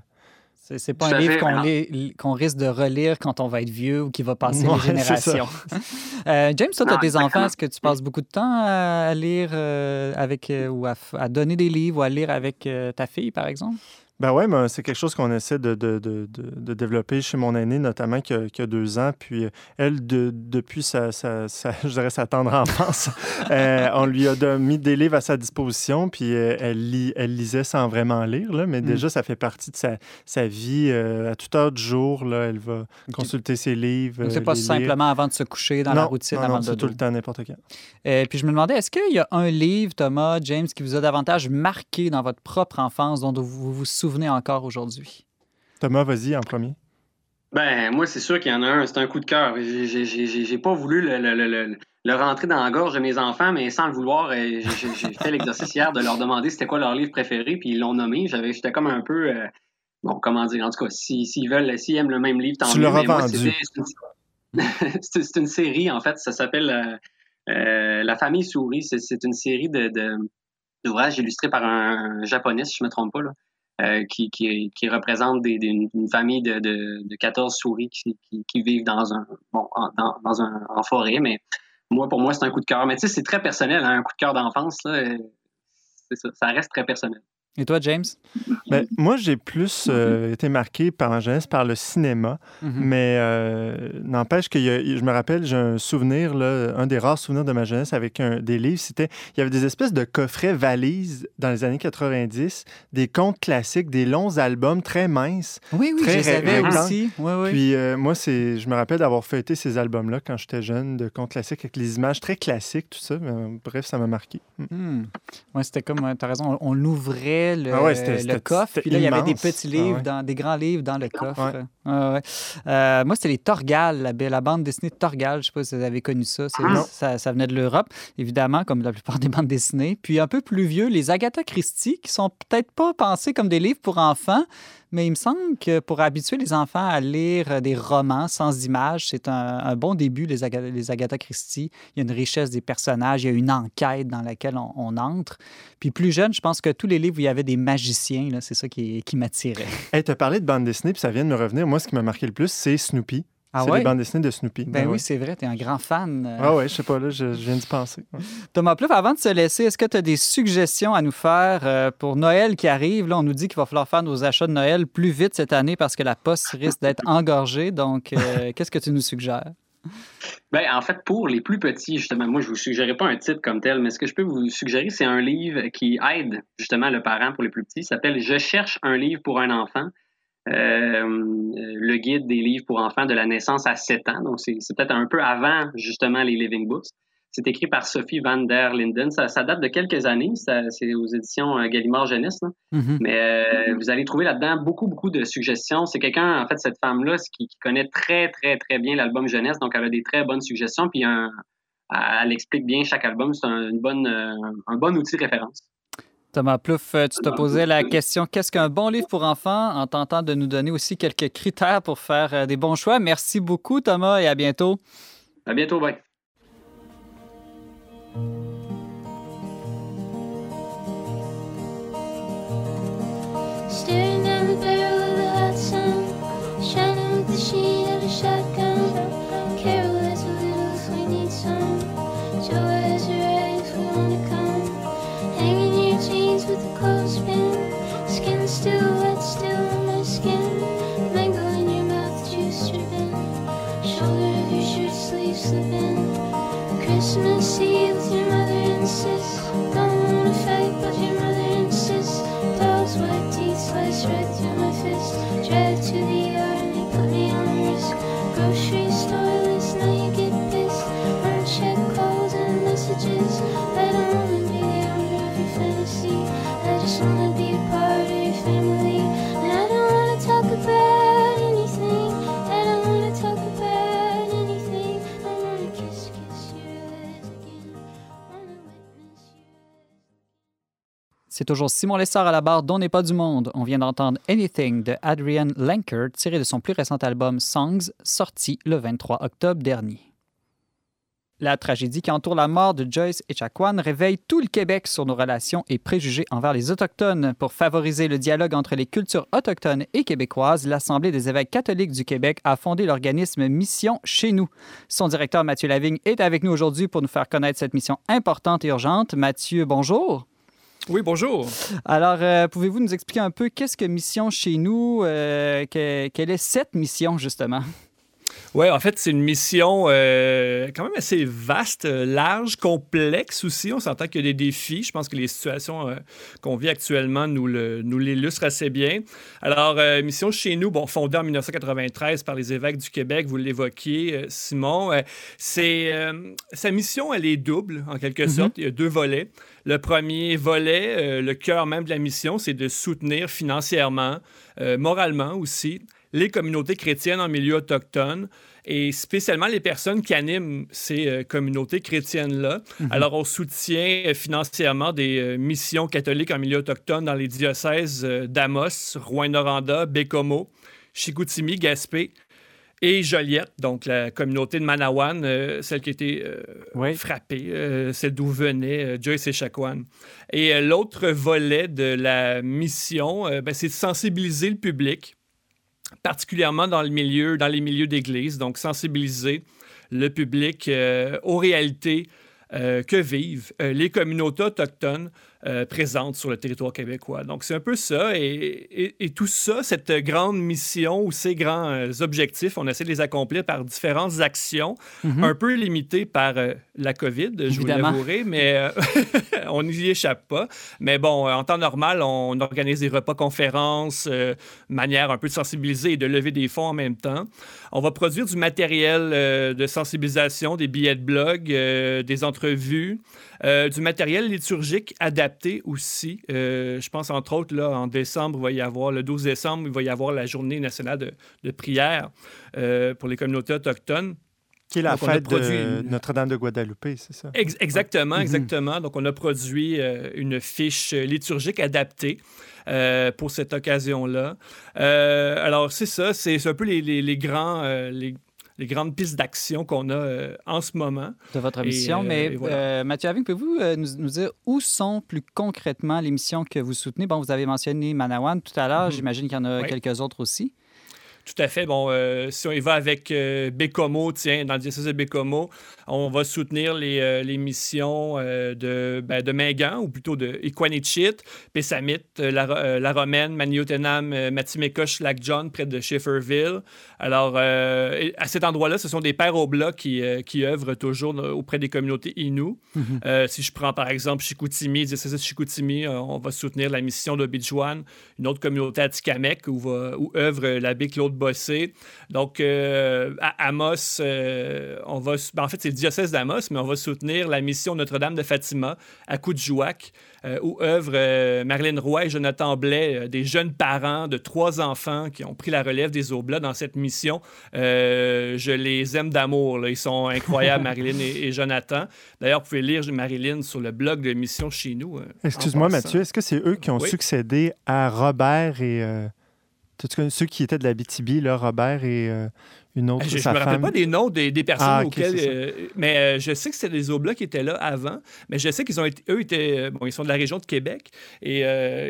Speaker 2: C'est pas un livre qu'on risque de relire quand on va être vieux ou qui va passer les (laughs) générations. (laughs) euh, James, toi, tu as des enfants. Est-ce que tu passes beaucoup de temps à lire euh, avec euh, ou à, à, donner des livres ou à lire avec ta fille, par exemple?
Speaker 3: Ben oui, mais c'est quelque chose qu'on essaie de, de, de, de, développer chez mon aînée, notamment qui a, qui a deux ans. Puis euh, elle, depuis sa, sa, (laughs) je dirais sa tendre enfance, euh, on lui a mis des livres à sa disposition, puis euh, elle, lit, elle lisait sans vraiment lire, là, mais mm. déjà, ça fait partie de sa, sa vie. à toute heure du jour, là, elle va consulter ses livres.
Speaker 2: Donc, c'est pas simplement avant de se coucher dans la routine,
Speaker 3: non,
Speaker 2: avant non,
Speaker 3: c'est tout le temps, n'importe quand.
Speaker 2: Et puis je me demandais, est-ce qu'il y a un livre, Thomas, James, qui vous a davantage marqué dans votre propre enfance, dont vous vous souvenez encore aujourd'hui?
Speaker 3: Thomas, vas-y en premier.
Speaker 5: Ben, moi, c'est sûr qu'il y en a un, c'est un coup de cœur. J'ai pas voulu le, rentrer dans la gorge de mes enfants, mais sans le vouloir, j'ai fait l'exercice hier de leur demander c'était quoi leur livre préféré, puis ils l'ont nommé. J'étais comme un peu, euh, bon, comment dire, en tout cas, s'ils veulent, s'ils aiment le même livre, tant
Speaker 3: tu mieux. Mais moi, (laughs)
Speaker 5: c'est une, série, en fait, ça s'appelle euh, euh, La famille souris. C'est une série de, d'ouvrages illustrés par un, japonais, si je me trompe pas, là. Euh, qui, représente une famille de, de, de 14 souris qui, vivent dans un, bon, en, forêt. Mais moi, pour moi, c'est un coup de cœur. Mais tu sais, c'est très personnel, hein, un coup de cœur d'enfance. Euh, ça reste très personnel.
Speaker 2: Et toi, James?
Speaker 3: Ben, moi, j'ai plus euh, été marqué par ma jeunesse par le cinéma, mm-hmm. mais euh, n'empêche que je me rappelle, j'ai un souvenir, là, un des rares souvenirs de ma jeunesse avec un, des livres, c'était, il y avait des espèces de coffrets valises dans les années 90, des contes classiques, des longs albums très minces.
Speaker 2: Oui, oui,
Speaker 3: très
Speaker 2: je aussi. Oui, oui.
Speaker 3: Puis euh, moi, c'est, je me rappelle d'avoir feuilleté ces albums-là quand j'étais jeune, de contes classiques avec les images très classiques, tout ça. bref, ça m'a marqué.
Speaker 2: Mm. Oui, c'était comme, tu as raison, on, on l'ouvrait le, ah coffre. Puis là, il y avait des petits ah livres, dans, des grands livres dans le coffre. Euh, moi, c'était les Torgal, la, bande dessinée de Torgal. Je ne sais pas si vous avez connu ça. Ça, ça. venait de l'Europe, évidemment, comme la plupart (laughs) des bandes dessinées. Puis un peu plus vieux, les Agatha Christie, qui sont peut-être pas pensés comme des livres pour enfants, mais il me semble que pour habituer les enfants à lire des romans sans images, c'est un, bon début, les, Agatha, Christie. Il y a une richesse des personnages, il y a une enquête dans laquelle on, entre. Puis plus jeune, je pense que tous les livres où il y avait des magiciens, c'est ça qui, qui m'attirait.
Speaker 3: Hey, tu as parlé de bande dessinée, puis ça vient de me revenir. Moi, ce qui m'a marqué le plus, c'est Snoopy. Ah c'est les bandes dessinées de Snoopy.
Speaker 2: Ben, ben oui, c'est vrai, tu es un grand fan.
Speaker 3: Euh. Ah ouais, je sais pas, là, je, viens d'y penser. (laughs)
Speaker 2: Thomas Plouf, avant de se laisser, est-ce que tu as des suggestions à nous faire euh, pour Noël qui arrive? Là, on nous dit qu'il va falloir faire nos achats de Noël plus vite cette année parce que la poste risque d'être (laughs) engorgée. Donc, euh, (laughs) qu'est-ce que tu nous suggères?
Speaker 5: Ben, en fait, pour les plus petits, justement, moi, je vous suggérerai pas un titre comme tel, mais ce que je peux vous suggérer, c'est un livre qui aide justement le parent pour les plus petits. Il s'appelle Je cherche un livre pour un enfant. Euh, le guide des livres pour enfants de la naissance à 7 ans. Donc, c'est peut-être un peu avant, justement, les Living Books. C'est écrit par Sophie van der Linden. Ça, date de quelques années. C'est aux éditions euh, Gallimard Jeunesse. Mm-hmm. Mais euh, vous allez trouver là-dedans beaucoup, beaucoup de suggestions. C'est quelqu'un, en fait, cette femme-là, qui, connaît très, très, très bien l'album Jeunesse. Donc, elle a des très bonnes suggestions. Puis, elle explique bien chaque album. C'est un, une bonne, un bon outil de référence.
Speaker 2: Thomas Plouf, euh, tu te posais la question qu'est-ce qu'un bon livre pour enfants en tentant de nous donner aussi quelques critères pour faire euh, des bons choix. Merci beaucoup, Thomas, et à bientôt.
Speaker 5: À bientôt, bye. fist.
Speaker 2: Just C'est toujours Simon Lessard à la barre dont n'est pas du monde. On vient d'entendre Anything de Adrian Lankert, tiré de son plus récent album Songs, sorti le 23 octobre dernier. La tragédie qui entoure la mort de Joyce Echaquan réveille tout le Québec sur nos relations et préjugés envers les Autochtones. Pour favoriser le dialogue entre les cultures autochtones et québécoises, l'Assemblée des évêques catholiques du Québec a fondé l'organisme Mission chez nous. Son directeur Mathieu Lavigne est avec nous aujourd'hui pour nous faire connaître cette mission importante et urgente. Mathieu, bonjour.
Speaker 6: Oui, bonjour.
Speaker 2: Alors, euh, pouvez-vous nous expliquer un peu qu'est-ce que Mission chez nous? Euh, quelle est cette mission, justement?
Speaker 6: Oui, en fait, c'est une mission euh, quand même assez vaste, large, complexe aussi. On s'entend qu'il y a des défis. Je pense que les situations euh, qu'on vit actuellement nous, nous l'illustrent assez bien. Alors, euh, mission chez nous, bon, fondée en 1993 par les évêques du Québec, vous l'évoquiez, Simon. c'est sa mission, elle est double en quelque mm-hmm. sorte. Il y a deux volets. Le premier volet, le cœur même de la mission, c'est de soutenir financièrement, moralement aussi les communautés chrétiennes en milieu autochtone et spécialement les personnes qui animent ces euh, communautés chrétiennes-là. Mhm. Alors, on soutient euh, financièrement des euh, missions catholiques en milieu autochtone dans les diocèses d'Amos, Rouen-Noranda, Bécomo, Chicoutimi, Gaspé et Joliette, donc la communauté de Manawan, celle qui a été frappée, celle d'où venait Joyce et Chacuan. Et l'autre volet de la mission, ben, c'est de sensibiliser le public particulièrement dans, les milieux d'église, donc sensibiliser le public euh, aux réalités euh, que vivent euh, les communautés autochtones euh, présente sur le territoire québécois. Donc, c'est un peu ça. Et, et, tout ça, cette grande mission ou ces grands euh, objectifs, on essaie de les accomplir par différentes actions, mhm. un peu limitées par euh, la COVID, je vous l'avouerai, mais (laughs) on n'y échappe pas. Mais bon, en temps normal, on organise des repas-conférences, manière un peu de sensibiliser et de lever des fonds en même temps. On va produire du matériel de sensibilisation, des billets de blog, des entrevues. Euh, du matériel liturgique adapté aussi. Euh, je pense entre autres, là, en décembre, il va y avoir, le 12 décembre, il va y avoir la journée nationale de, prière euh, pour les communautés autochtones.
Speaker 3: Qui est la fête de Notre-Dame de Guadalupe, c'est ça?
Speaker 6: exactement, mhm. exactement. Donc, on a produit une fiche liturgique adaptée. pour cette occasion-là. alors, c'est ça, c'est un peu les, les grands, les, les grandes pistes d'action qu'on a euh, en ce moment.
Speaker 2: De votre mission. Euh, mais euh, Mathieu Aving, pouvez-vous nous, dire où sont plus concrètement les missions que vous soutenez? Bon, vous avez mentionné Manawan tout à l'heure. Mhm. J'imagine qu'il y en a quelques autres aussi.
Speaker 6: Tout à fait. Bon, euh, si on y va avec euh, Bécomo, tiens, dans le diocèse de Bécomo, on va soutenir les, euh, les missions de, ben, de Mingan, ou plutôt de Iquanichit, Pessamit, la, la, Romaine, Maniotenam, Matimekosh, Lac John, près de Schifferville. Alors, à cet endroit-là, ce sont des pères au bloc qui, qui œuvrent toujours auprès des communautés Innu. Mhm. si je prends par exemple Chicoutimi, diocèse de Chicoutimi, on va soutenir la mission de Bidjouan, une autre communauté à Tikamek où, va, où œuvre l'abbé Claude bosser. Donc, euh, à Amos, euh, on va. Ben, en fait, c'est le diocèse d'Amos, mais on va soutenir la mission Notre-Dame de Fatima à Coudjouac, euh, où œuvrent Marilyn Roy et Jonathan Blais, des jeunes parents de trois enfants qui ont pris la relève des Oblats dans cette mission. je les aime d'amour. Ils sont incroyables, (laughs) Marilyn et, Jonathan. D'ailleurs, vous pouvez lire Marilyn sur le blog de Mission chez nous.
Speaker 3: Excuse-moi, Mathieu, est-ce que c'est eux qui ont succédé à Robert et tu connais ceux qui étaient de la BTB, là, Robert et euh, une autre.
Speaker 6: Je ne me rappelle pas des noms des, personnes ah, auxquelles. Euh, mais euh, je sais que c'était des Oblats qui étaient là avant. Mais je sais qu'ils ont été. Eux étaient. Bon, ils sont de la région de Québec et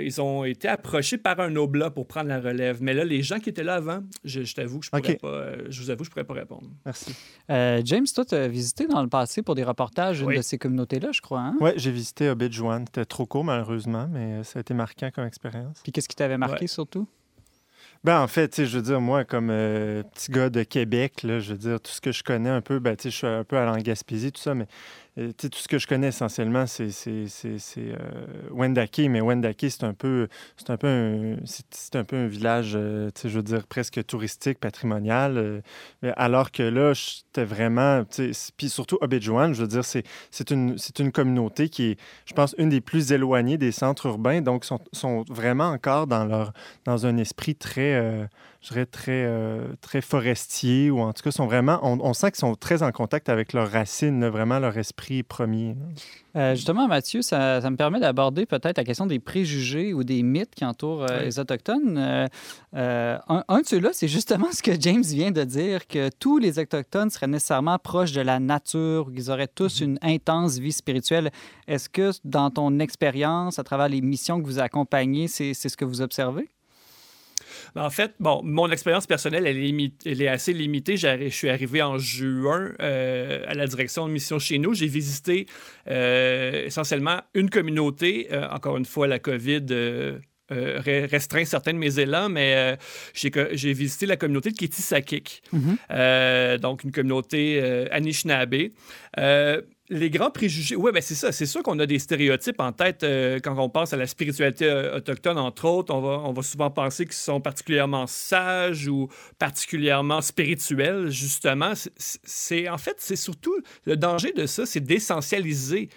Speaker 6: ils ont été approchés par un Oblat pour prendre la relève. Mais là, les gens qui étaient là avant, je, t'avoue que je pourrais pas. je vous avoue, je pourrais pas répondre.
Speaker 3: Merci.
Speaker 2: James, toi, tu as visité dans le passé pour des reportages une de ces communautés-là, je crois. Hein?
Speaker 3: Oui, j'ai visité Obidjouan. C'était trop court, malheureusement, mais ça a été marquant comme expérience.
Speaker 2: Puis qu'est-ce qui t'avait marqué surtout?
Speaker 3: Ben, en fait, je veux dire, moi, comme euh, petit gars de Québec, je veux dire, tout ce que je connais un peu, ben, je suis un peu à la Gaspésie, tout ça, mais euh, tout ce que je connais essentiellement, c'est euh, Wendake, mais Wendake, c'est un peu un un, peu un village, euh, je veux dire, presque touristique, patrimonial. alors que là, j'étais vraiment, puis surtout Obidjouan, je veux dire, c'est une, une communauté qui est, je pense, une des plus éloignées des centres urbains, donc sont, sont vraiment encore dans, leur, dans un esprit très je dirais, très, très forestiers, ou en tout cas, sont vraiment, on, sent qu'ils sont très en contact avec leurs racines, vraiment leur esprit premier.
Speaker 2: justement, Mathieu, ça, ça me permet d'aborder peut-être la question des préjugés ou des mythes qui entourent les Autochtones. un, un de ceux-là, c'est justement (laughs) ce que James vient de dire, que tous les Autochtones seraient nécessairement proches de la nature, qu'ils auraient tous mhm. une intense vie spirituelle. Est-ce que dans ton expérience, à travers les missions que vous accompagnez, c'est ce que vous observez?
Speaker 6: Ben, en fait, bon, mon expérience personnelle, elle est, elle est assez limitée. Je suis arrivé en juin euh, à la direction de mission chez nous. J'ai visité euh, essentiellement une communauté. Euh, encore une fois, la COVID euh, restreint certains de mes élans, mais euh, j'ai visité la communauté de Kitisakik, mhm. euh, donc une communauté Anishinaabe les grands préjugés, oui, ben c'est ça. C'est sûr qu'on a des stéréotypes en tête quand on pense à la spiritualité autochtone, entre autres. On va, on va souvent penser qu'ils sont particulièrement sages ou particulièrement spirituels, justement. C'est En fait, c'est surtout le danger de ça, c'est d'essentialiser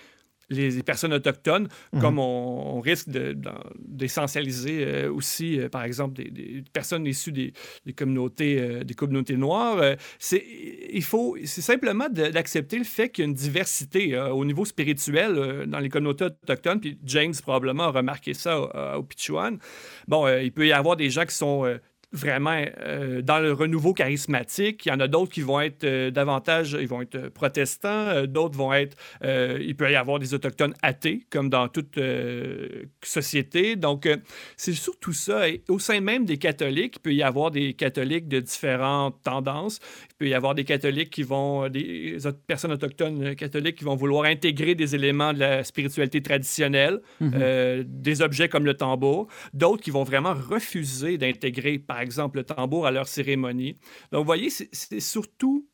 Speaker 6: les, personnes autochtones, mhm. comme on, risque d'essentialiser euh, aussi, euh, par exemple, des, personnes issues des, communautés, euh, des communautés noires. c'est, il faut, c'est simplement d'accepter le fait qu'il y a une diversité au niveau spirituel dans les communautés autochtones. Puis James probablement a remarqué ça au, au Pichuan. Bon, il peut y avoir des gens qui sont vraiment euh, dans le renouveau charismatique. Il y en a d'autres qui vont être euh, davantage, ils vont être protestants, euh, d'autres vont être, il peut y avoir des autochtones athées, comme dans toute société. Donc, c'est surtout ça. Et au sein même des catholiques, il peut y avoir des catholiques de différentes tendances. Il peut y avoir des catholiques qui vont, des personnes autochtones catholiques qui vont vouloir intégrer des éléments de la spiritualité traditionnelle, mhm. des objets comme le tambour. D'autres qui vont vraiment refuser d'intégrer, par exemple, le tambour à leur cérémonie. Donc, vous voyez, c'est surtout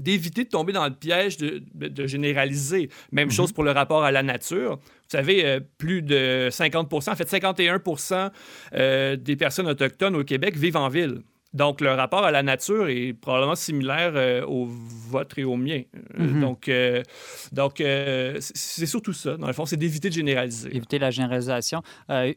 Speaker 6: d'éviter de tomber dans le piège de, généraliser. Même mhm. chose pour le rapport à la nature. Vous savez, euh, plus de 50 en fait 51 euh, des personnes autochtones au Québec vivent en ville. Donc, le rapport à la nature est probablement similaire euh, au vôtre et au mien. Euh, mhm. Donc, euh, donc c'est surtout ça. Dans le fond, c'est d'éviter de généraliser.
Speaker 2: Éviter la généralisation.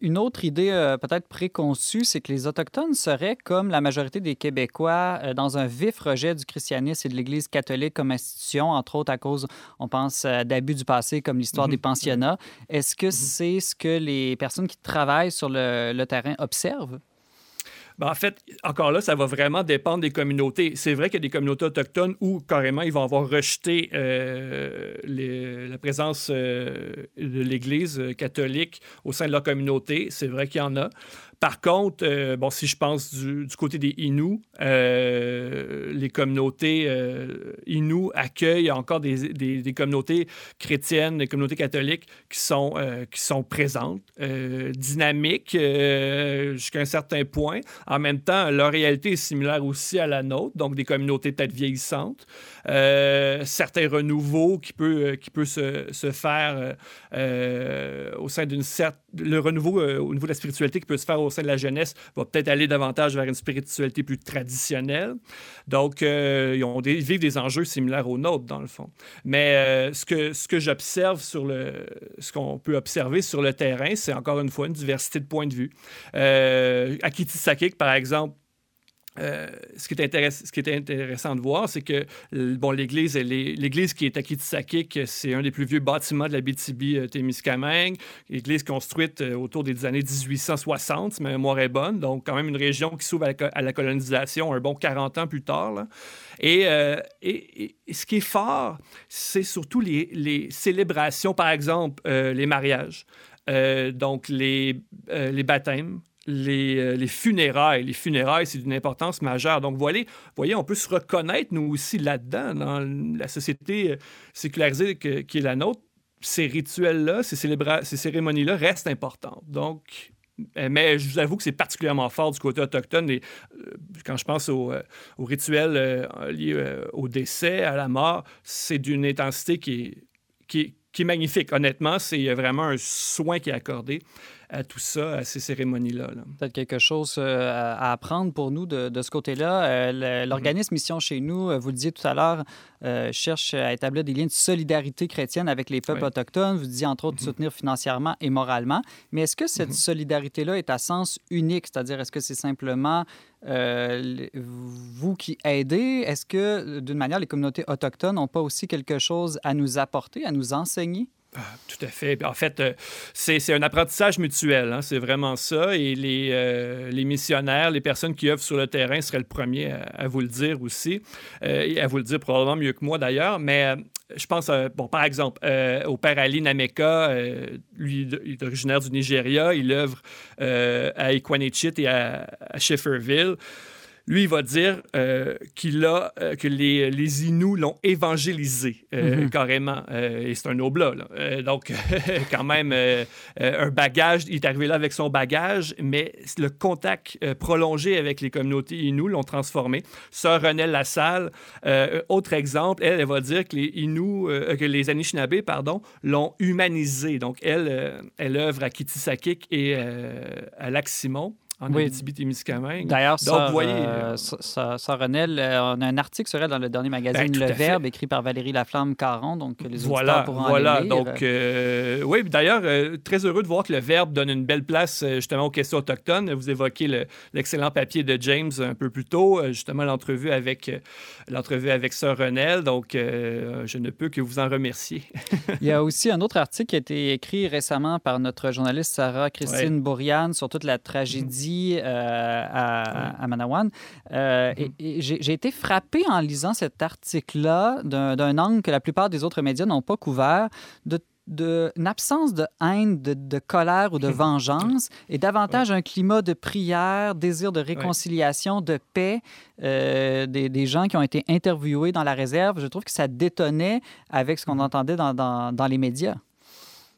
Speaker 2: une autre idée peut-être préconçue, c'est que les Autochtones seraient, comme la majorité des Québécois, dans un vif rejet du christianisme et de l'Église catholique comme institution, entre autres à cause, on pense, d'abus du passé, comme l'histoire des mhm. pensionnats. Est-ce que mhm. c'est ce que les personnes qui travaillent sur le terrain observent?
Speaker 6: Ben, en fait, encore là, ça va vraiment dépendre des communautés. C'est vrai qu'il y a des communautés autochtones où carrément ils vont avoir rejeté euh, la présence euh, de l'Église catholique au sein de leur communauté. C'est vrai qu'il y en a. Par contre, euh, bon, si je pense du, côté des Inuits, euh, les communautés euh, Inuits accueillent encore des, communautés chrétiennes, des communautés catholiques qui sont, qui sont présentes, dynamiques jusqu'à un certain point. En même temps, leur réalité est similaire aussi à la nôtre, donc des communautés peut-être vieillissantes. certains renouveaux qui peut, qui peut se, se faire au sein d'une certaine... Le renouveau au niveau de la spiritualité qui peut se faire au de la jeunesse va peut-être aller davantage vers une spiritualité plus traditionnelle. Donc, euh, ils, ont vivent des enjeux similaires aux nôtres, dans le fond. Mais euh, ce que, ce que j'observe sur le... ce qu'on peut observer sur le terrain, c'est encore une fois une diversité de points de vue. Euh, Akitisakik, par exemple, euh, ce, qui est intéressant de voir, c'est que bon, l'église, l'église qui est à Kitisakik, c'est un des plus vieux bâtiments de la BTB-Témiscamingue, euh, église construite euh, autour des années 1860, si ma mémoire est bonne, donc quand même une région qui s'ouvre à, la colonisation un bon 40 ans plus tard. Et, ce qui est fort, c'est surtout les, célébrations, par exemple, les mariages. donc les baptêmes, euh, les, funérailles. Les funérailles, c'est d'une importance majeure. Donc, voyez, voyez, on peut se reconnaître, nous aussi, là-dedans, dans la société euh, sécularisée qui est la nôtre. Ces rituels-là, ces, ces cérémonies-là restent importantes. Donc, euh, mais je vous avoue que c'est particulièrement fort du côté autochtone. Et, quand je pense aux, rituels liés au décès, à la mort, c'est d'une intensité qui est, qui, qui est magnifique. Honnêtement, c'est vraiment un soin qui est accordé. À tout ça, à ces cérémonies-là.
Speaker 2: Peut-être quelque chose à apprendre pour nous de, ce côté-là. Mm-hmm. L'organisme Mission chez nous, vous le disiez tout à l'heure, cherche à établir des liens de solidarité chrétienne avec les peuples autochtones. Vous disiez entre autres de mm-hmm. soutenir financièrement et moralement. Mais est-ce que cette mm-hmm. solidarité-là est à sens unique? C'est-à-dire, est-ce que c'est simplement euh, vous qui aidez, est-ce que, d'une manière, les communautés autochtones n'ont pas aussi quelque chose à nous apporter, à nous enseigner?
Speaker 6: Ah, tout à fait. En fait, euh, c'est un apprentissage mutuel. Hein, c'est vraiment ça. Et les, euh, les, missionnaires, les personnes qui œuvrent sur le terrain seraient le premier à, vous le dire aussi. et à vous le dire probablement mieux que moi d'ailleurs. Mais je pense, bon, par exemple, au père Ali Nameka, lui, il est originaire du Nigeria. Il œuvre à Equanichit et à, à Schifferville lui, il va dire euh, qu'il a, euh, que les, les Inuits l'ont évangélisé euh, mhm. carrément. et c'est un oblat. donc, (laughs) quand même, un bagage, il est arrivé là avec son bagage, mais le contact prolongé avec les communautés Inuits l'ont transformé. Sœur Renelle Lassalle, autre exemple, elle, elle va dire que les Inuits, que les Anishinaabe, pardon, l'ont humanisé. Donc, elle, elle œuvre à Kitisakik et à Lac-Simon en oui. Abitibi-Témiscamingue.
Speaker 2: D'ailleurs, ça, voyez, euh, ça, euh, on a un article sur elle dans le dernier magazine ben, Le Verbe, écrit par Valérie Laflamme-Caron, donc les voilà, pourront voilà.
Speaker 6: lire. Donc, euh, oui, d'ailleurs, très heureux de voir que Le Verbe donne une belle place justement aux questions autochtones. Vous évoquez l'excellent papier de James un peu plus tôt, justement l'entrevue avec, l'entrevue avec Sœur Renelle, donc je ne peux que vous en remercier. (laughs)
Speaker 2: Il y a aussi un autre article qui a été écrit récemment par notre journaliste Sarah Christine Bourriane sur toute la tragédie euh, à, Manawan. Euh. Et, j'ai été frappé en lisant cet article-là d'un angle que la plupart des autres médias n'ont pas couvert, de d'une absence de haine, de, colère ou de vengeance et davantage un climat de prière, désir de réconciliation, de paix euh, des, gens qui ont été interviewés dans la réserve. Je trouve que ça détonnait avec ce qu'on mm-hmm. entendait dans, dans les médias.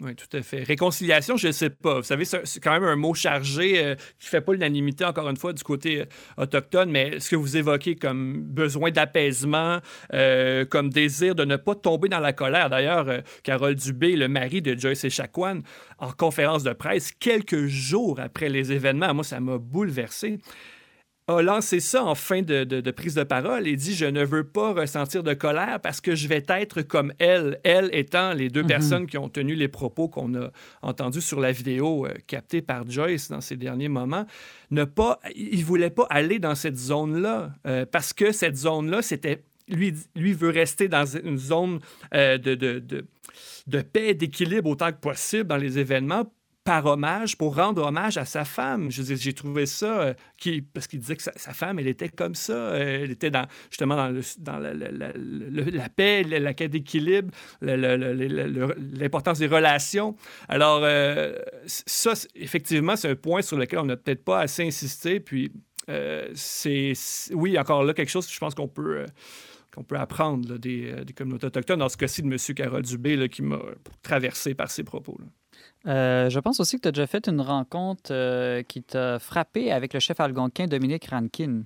Speaker 6: Oui, tout à fait. Réconciliation, je ne sais pas. Vous savez, c'est quand même un mot chargé euh, qui ne fait pas l'unanimité, encore une fois, du côté euh, autochtone, mais ce que vous évoquez comme besoin d'apaisement, euh, comme désir de ne pas tomber dans la colère. D'ailleurs, Carole Dubé, le mari de Joyce Echaquan, en conférence de presse, quelques jours après les événements, moi, ça m'a bouleversé a lancé ça en fin de, prise de parole et dit Je ne veux pas ressentir de colère parce que je vais être comme elle. Elle étant les deux mhm. personnes qui ont tenu les propos qu'on a entendus sur la vidéo euh, captée par Joyce dans ces derniers moments. Ne pas, il ne voulait pas aller dans cette zone-là euh, parce que cette zone-là, c'était. Lui, lui veut rester dans une zone euh, de, de, de paix, d'équilibre autant que possible dans les événements par hommage, pour rendre hommage à sa femme. j'ai trouvé ça, euh, parce qu'il disait que sa, femme, elle était comme ça. Euh, elle était justement dans, la, paix, la, quête d'équilibre, l'importance des relations. Alors, euh, ça, effectivement, c'est un point sur lequel on n'a peut-être pas assez insisté. Puis, c'est, oui, encore là, quelque chose que je pense qu'on peut qu'on peut apprendre des, communautés autochtones, dans ce cas-ci de M. Carole Dubé, qui m'a traversé par ses propos. Là.
Speaker 2: Euh, je pense aussi que tu as déjà fait une rencontre euh, qui t'a frappé avec le chef algonquin Dominique Rankin.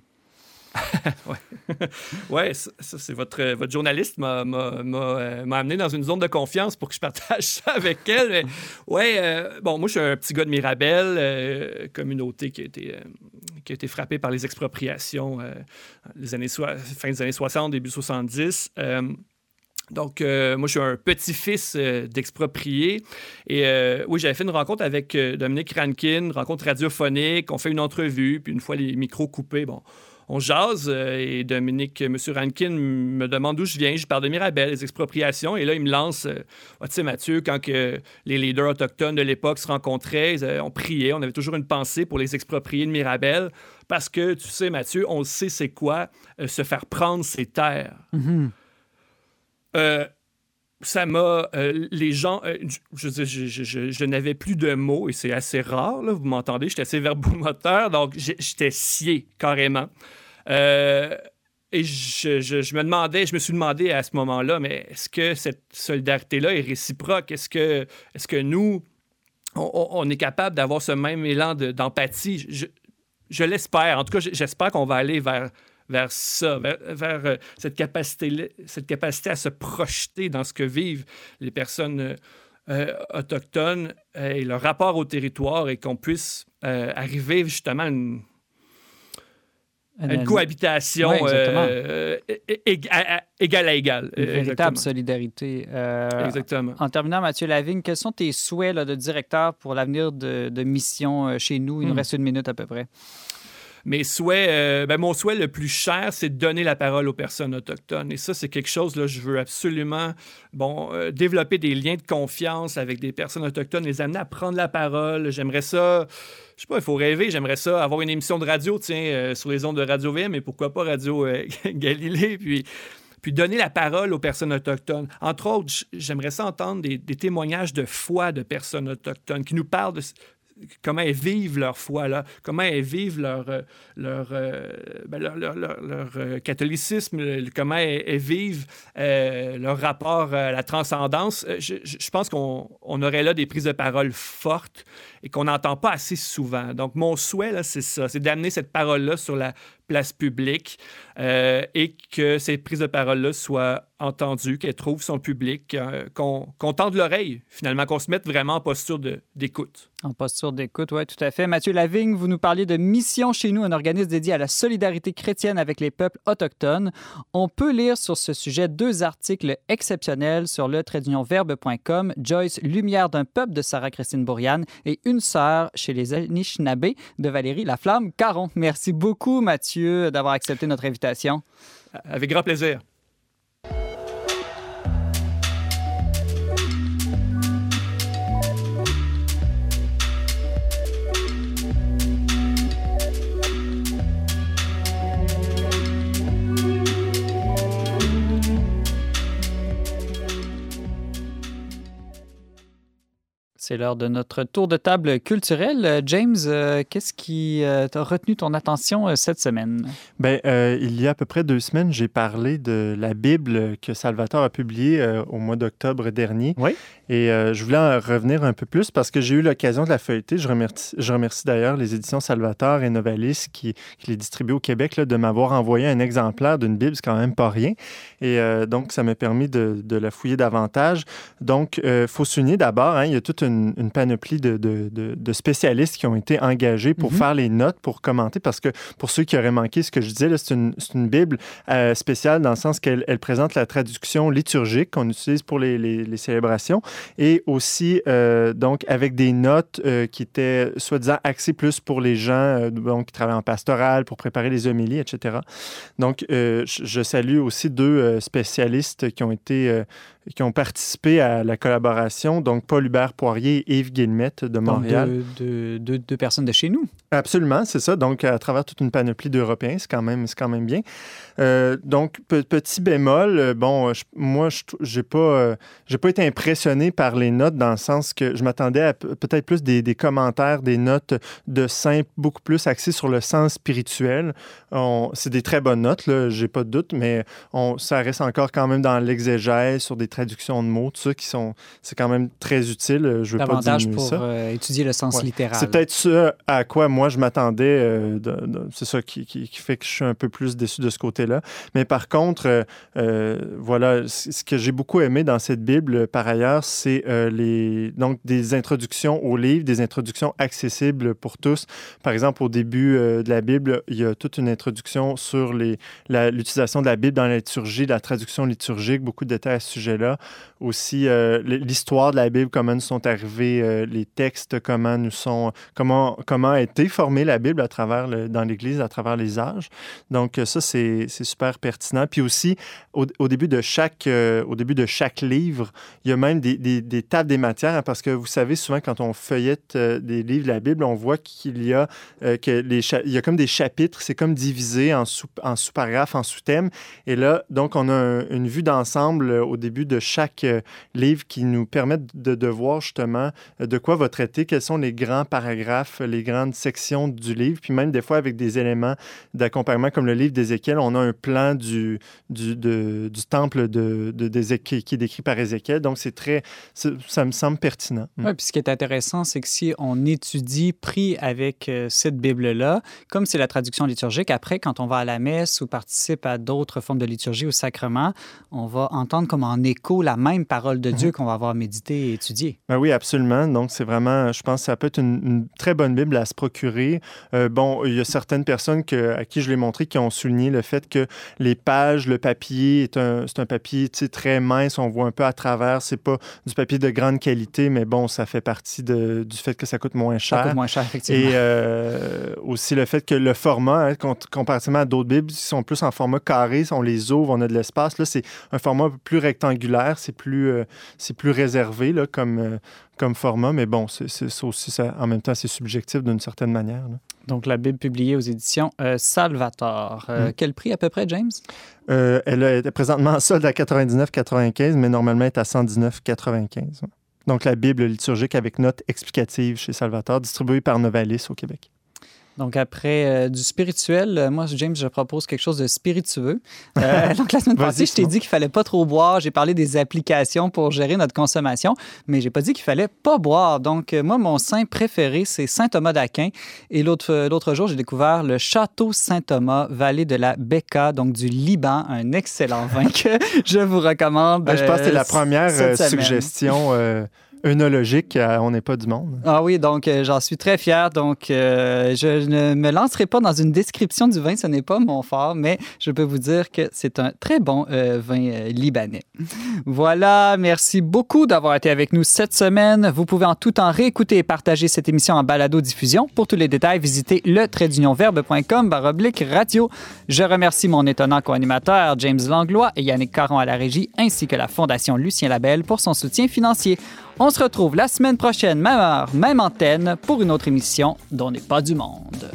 Speaker 6: oui, (laughs) ouais, (laughs) ça, c'est votre, votre journaliste m'a, euh, amené dans une zone de confiance pour que je partage ça avec elle. Oui, bon, moi, je suis un petit gars de Mirabel, communauté qui a été, qui a été frappée par les expropriations les années fin des années 60, début 70. Donc, euh, moi, je suis un petit-fils euh, d'exproprié. Et euh, oui, j'avais fait une rencontre avec Dominique Rankin, rencontre radiophonique. On fait une entrevue, puis une fois les micros coupés, bon, on jase. et Dominique, M. Rankin, me demande d'où je viens. Je parle de Mirabel, les expropriations. Et là, il me lance ah, Tu sais, Mathieu, quand que les leaders autochtones de l'époque se rencontraient, on priait, on avait toujours une pensée pour les expropriés de Mirabel. Parce que, tu sais, Mathieu, on sait c'est quoi se faire prendre ses terres. Mm-hmm. Euh, ça m'a. Euh, les gens. Euh, je, n'avais plus de mots et c'est assez rare, là, vous m'entendez, j'étais assez verbomoteur, donc j'étais scié carrément. et je, me demandais, je me suis demandé à ce moment-là, mais est-ce que cette solidarité-là est réciproque? Est-ce que, est que nous, on, est capable d'avoir ce même élan d'empathie? je l'espère. En tout cas, j'espère qu'on va aller vers vers ça, vers, euh, cette, capacité, cette capacité à se projeter dans ce que vivent les personnes euh, autochtones et leur rapport au territoire et qu'on puisse arriver justement à une une cohabitation euh, égale à égale.
Speaker 2: Une véritable solidarité.
Speaker 6: Euh, exactement.
Speaker 2: En terminant, Mathieu Lavigne, quels sont tes souhaits de directeur pour l'avenir de, de, mission euh, chez nous? Il nous hmm. reste une minute à peu près.
Speaker 6: Mes souhaits, euh, ben, mon souhait le plus cher, c'est de donner la parole aux personnes autochtones. Et ça, c'est quelque chose, là, je veux absolument bon, euh, développer des liens de confiance avec des personnes autochtones, les amener à prendre la parole. J'aimerais ça, je sais pas, il faut rêver, j'aimerais ça avoir une émission de radio, tiens, euh, sur les ondes de Radio VM, mais pourquoi pas Radio (laughs) Galilée, puis puis donner la parole aux personnes autochtones. Entre autres, j'aimerais ça entendre des, des, témoignages de foi de personnes autochtones qui nous parlent de, comment elles vivent leur foi, là, comment elles vivent leur, euh, euh, ben, leur, leur, leur, euh, catholicisme, comment elles, vivent leur rapport à la transcendance. Je, je pense qu'on on aurait là des prises de parole fortes et qu'on n'entend pas assez souvent. Donc, mon souhait, c'est ça, c'est d'amener cette parole-là sur la place publique euh, et que ces prises de parole-là soient entendues, qu'elles trouvent son public, euh, qu'on tende l'oreille, finalement, qu'on se mette vraiment en posture d'écoute.
Speaker 2: En posture d'écoute, oui, tout à fait. Mathieu Lavigne, vous nous parliez de Mission chez nous, un organisme dédié à la solidarité chrétienne avec les peuples autochtones. On peut lire sur ce sujet deux articles exceptionnels sur le tradeunionverbe.com, Joyce, Lumière d'un peuple de Sarah-Christine Bourriane et Une sœur chez les Anishinaabe de Valérie Laflamme-Caron. Merci beaucoup, Mathieu d'avoir accepté notre invitation.
Speaker 6: Avec grand plaisir.
Speaker 2: C'est l'heure de notre tour de table culturel. Euh, James, euh, qu'est-ce qui euh, a retenu ton attention cette semaine?
Speaker 3: Bien, il y a à peu près deux semaines, j'ai parlé de la Bible que Salvatore a publiée au mois d'octobre dernier.
Speaker 2: Oui.
Speaker 3: Et je voulais en revenir un peu plus parce que j'ai eu l'occasion de la feuilleter. Je remercie, je remercie d'ailleurs les éditions Salvatore et Novalis qui, qui les distribuent au Québec là, de m'avoir envoyé un exemplaire d'une Bible. C'est quand même pas rien. Et donc, ça m'a permis de, de, la fouiller davantage. Donc, il faut souligner d'abord, hein, il y a toute une une, panoplie de, de, de, spécialistes qui ont été engagés pour mhm. faire les notes, pour commenter, parce que pour ceux qui auraient manqué ce que je disais, c'est une, une, Bible euh, spéciale dans le sens qu'elle elle présente la traduction liturgique qu'on utilise pour les, les, célébrations et aussi euh, donc avec des notes euh, qui étaient soi-disant axées plus pour les gens donc, qui travaillent en pastoral, pour préparer les homélies, etc. Donc, je salue aussi deux spécialistes qui ont été qui ont participé à la collaboration, donc Paul Hubert Poirier et Yves Guillemette de Montréal.
Speaker 2: Deux de, de, personnes de chez nous.
Speaker 3: Absolument, c'est ça. Donc, à travers toute une panoplie d'Européens, c'est quand, même, quand même bien. Euh, donc, petit bémol, euh, bon, moi, je n'ai pas, euh, pas été impressionné par les notes dans le sens que je m'attendais à peut-être plus des, des, commentaires, des notes de simple, beaucoup plus axées sur le sens spirituel. C'est des très bonnes notes, là, j'ai pas de doute, mais on, ça reste encore quand même dans l'exégèse, sur des traductions de mots, tout ça, qui sont, c'est quand même très utile. Je veux pas
Speaker 2: pour
Speaker 3: ça.
Speaker 2: étudier le sens littéral.
Speaker 3: C'est peut-être ça à quoi moi je m'attendais. c'est ça qui, qui, qui, fait que je suis un peu plus déçu de ce côté-là. Mais par contre, euh, euh, voilà, ce que j'ai beaucoup aimé dans cette Bible, par ailleurs, c'est euh, les donc des introductions aux livres, des introductions accessibles pour tous. Par exemple, au début de la Bible, il y a toute une introduction sur l'utilisation de la Bible dans la liturgie, la traduction liturgique, beaucoup de détails à ce sujet-là. Aussi, l'histoire de la Bible, comment nous sont arrivés les textes, comment nous sont, comment, comment a été formée la Bible à travers dans l'Église, à travers les âges. Donc, ça, c'est super pertinent. Puis aussi, au, début, de chaque, euh, au début de chaque livre, il y a même des, des, tables des matières, hein, parce que vous savez, souvent, quand on feuillette euh, des livres de la Bible, on voit qu'il y a, euh, il y a comme des chapitres, c'est comme divisé en, sous, sous-paragraphes, en sous-thèmes. Et là, donc, on a une vue d'ensemble au début de chaque livre qui nous permet de, de voir justement justement de quoi va traiter, quels sont les grands paragraphes, les grandes sections du livre, puis même des fois avec des éléments d'accompagnement comme le livre d'Ézéchiel, on a un plan du, du, du temple de, qui est décrit par Ézéchiel. Donc, c'est très, ça me semble pertinent.
Speaker 2: Mm. Oui, puis ce qui est intéressant, c'est que si on étudie pris avec euh, cette Bible-là, comme c'est la traduction liturgique, après, quand on va à la messe ou participe à d'autres formes de liturgie ou sacrement, on va entendre comme en écho la même parole de Dieu mhm. qu'on va avoir médité et étudié.
Speaker 3: Ben oui, absolument. Donc, c'est vraiment, je pense que ça peut être une, très bonne Bible à se procurer. Euh, bon, il y a certaines personnes que, à qui je l'ai montré qui ont souligné le fait que les pages, le papier, c'est un, un papier très mince, on voit un peu à travers. C'est pas du papier de grande qualité, mais bon, ça fait partie de, du fait que ça coûte moins cher.
Speaker 2: Ça coûte moins cher, effectivement.
Speaker 3: Et euh, aussi le fait que le format, hein, comparativement à d'autres Bibles, qui sont plus en format carré, on les ouvre, on a de l'espace. Là, c'est un format plus rectangulaire, c'est plus, euh, c'est plus réservé là, comme, euh, comme format, mais bon, c'est aussi, ça, en même temps, c'est subjectif d'une certaine manière.
Speaker 2: Donc, la Bible publiée aux éditions Salvator. Mm. Quel prix à peu près, James?
Speaker 3: elle est présentement en solde à 99,95, mais normalement, elle est à 119,95. Donc, la Bible liturgique avec notes explicatives chez Salvator, distribuée par Novalis au Québec.
Speaker 2: Donc, après euh, du spirituel, euh, moi, James, je propose quelque chose de spiritueux. Euh, (laughs) donc, la semaine passée, je t'ai dit qu'il fallait pas trop boire. J'ai parlé des applications pour gérer notre consommation, mais j'ai pas dit qu'il fallait pas boire. Donc, moi, mon saint préféré, c'est Saint Thomas d'Aquin. Et l'autre jour, j'ai découvert le Château Saint-Thomas, vallée de la Becca, donc du Liban, un excellent vin que (laughs) je vous recommande.
Speaker 3: Ben, je pense que c'est la première suggestion œnologique On n'est pas du monde.
Speaker 2: Ah oui, donc euh, j'en suis très fier. Donc euh, je ne me lancerai pas dans une description du vin, ce n'est pas mon fort, mais je peux vous dire que c'est un très bon euh, vin libanais. (laughs) Voilà, merci beaucoup d'avoir été avec nous cette semaine. Vous pouvez en tout temps réécouter et partager cette émission en balado-diffusion. Pour tous les détails, visitez le tradeunionverbe.com radio. Je remercie mon étonnant co-animateur James Langlois et Yannick Caron à la régie, ainsi que la Fondation Lucien Labelle pour son soutien financier. On se retrouve la semaine prochaine, même heure, même antenne, pour une autre émission dont n'est pas du monde.